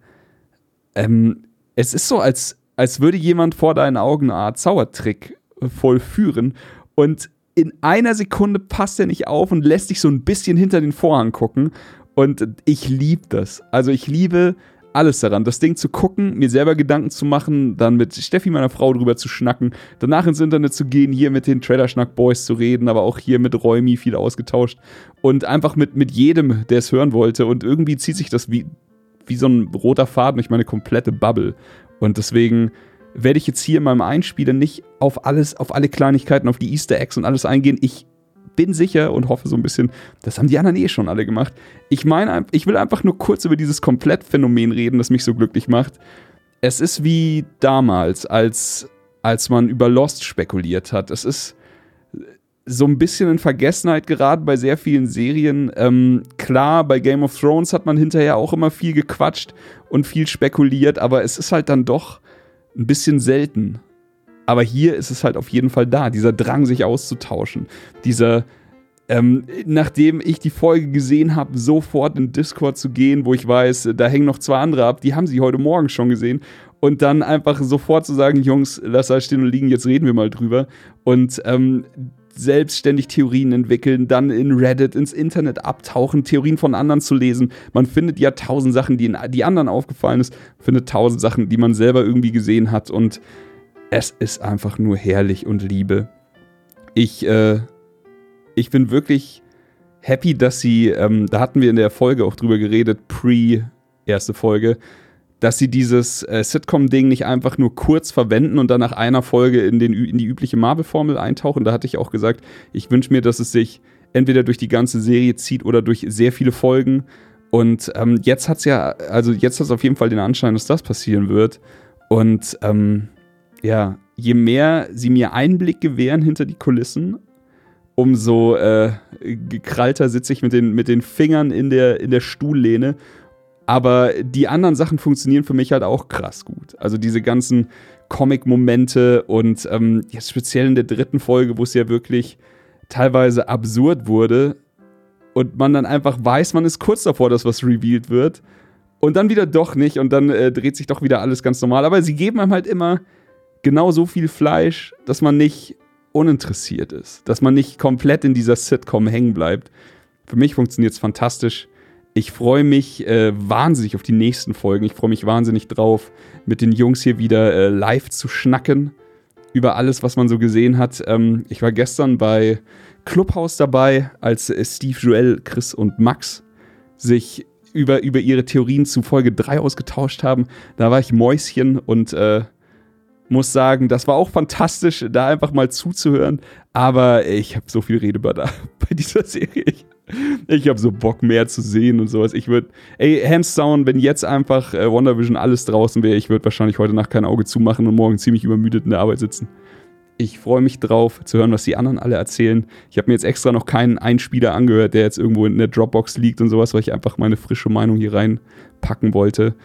Ähm, es ist so, als, als würde jemand vor deinen Augen eine Art Zaubertrick vollführen. Und in einer Sekunde passt er nicht auf und lässt dich so ein bisschen hinter den Vorhang gucken. Und ich liebe das. Also ich liebe alles daran, das Ding zu gucken, mir selber Gedanken zu machen, dann mit Steffi, meiner Frau, drüber zu schnacken, danach ins Internet zu gehen, hier mit den Trailer-Schnack-Boys zu reden, aber auch hier mit Räumi viel ausgetauscht und einfach mit, mit jedem, der es hören wollte. Und irgendwie zieht sich das wie, wie so ein roter Faden durch meine komplette Bubble. Und deswegen werde ich jetzt hier in meinem Einspieler nicht auf alles, auf alle Kleinigkeiten, auf die Easter Eggs und alles eingehen. Ich bin sicher und hoffe so ein bisschen, das haben die anderen eh schon alle gemacht. Ich meine, ich will einfach nur kurz über dieses Komplettphänomen reden, das mich so glücklich macht. Es ist wie damals, als, als man über Lost spekuliert hat. Es ist so ein bisschen in Vergessenheit geraten bei sehr vielen Serien. Ähm, klar, bei Game of Thrones hat man hinterher auch immer viel gequatscht und viel spekuliert, aber es ist halt dann doch ein bisschen selten. Aber hier ist es halt auf jeden Fall da, dieser Drang, sich auszutauschen. Dieser, ähm, nachdem ich die Folge gesehen habe, sofort in Discord zu gehen, wo ich weiß, da hängen noch zwei andere ab, die haben sie heute Morgen schon gesehen. Und dann einfach sofort zu sagen, Jungs, lass da stehen und liegen, jetzt reden wir mal drüber. Und ähm, selbstständig Theorien entwickeln, dann in Reddit, ins Internet abtauchen, Theorien von anderen zu lesen. Man findet ja tausend Sachen, die, in, die anderen aufgefallen ist, findet tausend Sachen, die man selber irgendwie gesehen hat. Und es ist einfach nur herrlich und Liebe. Ich, äh, ich bin wirklich happy, dass sie, ähm, da hatten wir in der Folge auch drüber geredet, pre erste Folge, dass sie dieses äh, Sitcom-Ding nicht einfach nur kurz verwenden und dann nach einer Folge in, den, in die übliche Marvel-Formel eintauchen. Da hatte ich auch gesagt, ich wünsche mir, dass es sich entweder durch die ganze Serie zieht oder durch sehr viele Folgen. Und ähm, jetzt hat es ja, also jetzt hat es auf jeden Fall den Anschein, dass das passieren wird. Und ähm, ja, je mehr sie mir Einblick gewähren hinter die Kulissen, umso äh, gekrallter sitze ich mit den, mit den Fingern in der, in der Stuhllehne. Aber die anderen Sachen funktionieren für mich halt auch krass gut. Also diese ganzen Comic-Momente und ähm, jetzt speziell in der dritten Folge, wo es ja wirklich teilweise absurd wurde und man dann einfach weiß, man ist kurz davor, dass was revealed wird und dann wieder doch nicht und dann äh, dreht sich doch wieder alles ganz normal. Aber sie geben einem halt immer genau so viel Fleisch, dass man nicht uninteressiert ist, dass man nicht komplett in dieser Sitcom hängen bleibt. Für mich funktioniert es fantastisch. Ich freue mich äh, wahnsinnig auf die nächsten Folgen. Ich freue mich wahnsinnig drauf, mit den Jungs hier wieder äh, live zu schnacken über alles, was man so gesehen hat. Ähm, ich war gestern bei Clubhouse dabei, als äh, Steve, Joel, Chris und Max sich über, über ihre Theorien zu Folge 3 ausgetauscht haben. Da war ich Mäuschen und äh, muss sagen, das war auch fantastisch, da einfach mal zuzuhören. Aber ich habe so viel Redebedarf bei dieser Serie. Ich, ich habe so Bock mehr zu sehen und sowas. Ich würde, ey, hands down, wenn jetzt einfach äh, WandaVision alles draußen wäre, ich würde wahrscheinlich heute Nacht kein Auge zumachen und morgen ziemlich übermüdet in der Arbeit sitzen. Ich freue mich drauf, zu hören, was die anderen alle erzählen. Ich habe mir jetzt extra noch keinen Einspieler angehört, der jetzt irgendwo in der Dropbox liegt und sowas, weil ich einfach meine frische Meinung hier reinpacken wollte.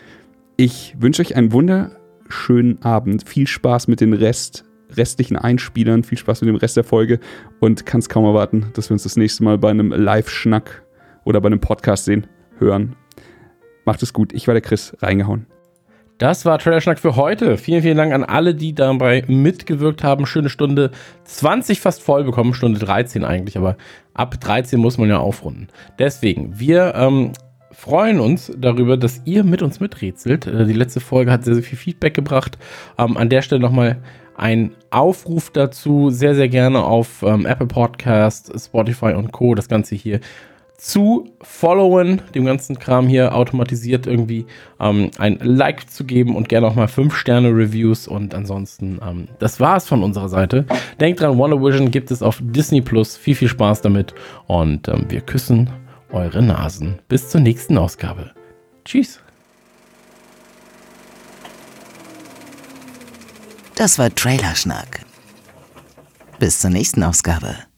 Ich wünsche euch einen wunder schönen Abend. Viel Spaß mit den Rest, restlichen Einspielern, viel Spaß mit dem Rest der Folge und kann es kaum erwarten, dass wir uns das nächste Mal bei einem Live-Schnack oder bei einem Podcast sehen, hören. Macht es gut. Ich war der Chris, reingehauen. Das war Trailer-Schnack für heute. Vielen, vielen Dank an alle, die dabei mitgewirkt haben. Schöne Stunde 20 fast voll bekommen, Stunde 13 eigentlich, aber ab 13 muss man ja aufrunden. Deswegen, wir ähm, freuen uns darüber, dass ihr mit uns miträtselt. Äh, die letzte Folge hat sehr, sehr viel Feedback gebracht. Ähm, an der Stelle nochmal ein Aufruf dazu, sehr, sehr gerne auf ähm, Apple Podcast, Spotify und Co. das Ganze hier zu followen, dem ganzen Kram hier automatisiert irgendwie ähm, ein Like zu geben und gerne auch mal 5-Sterne-Reviews. Und ansonsten, ähm, das war's von unserer Seite. Denkt dran, Wonder Vision gibt es auf Disney Plus. Viel, viel Spaß damit. Und ähm, wir küssen eure Nasen. Bis zur nächsten Ausgabe. Tschüss. Das war Trailerschnack. Bis zur nächsten Ausgabe.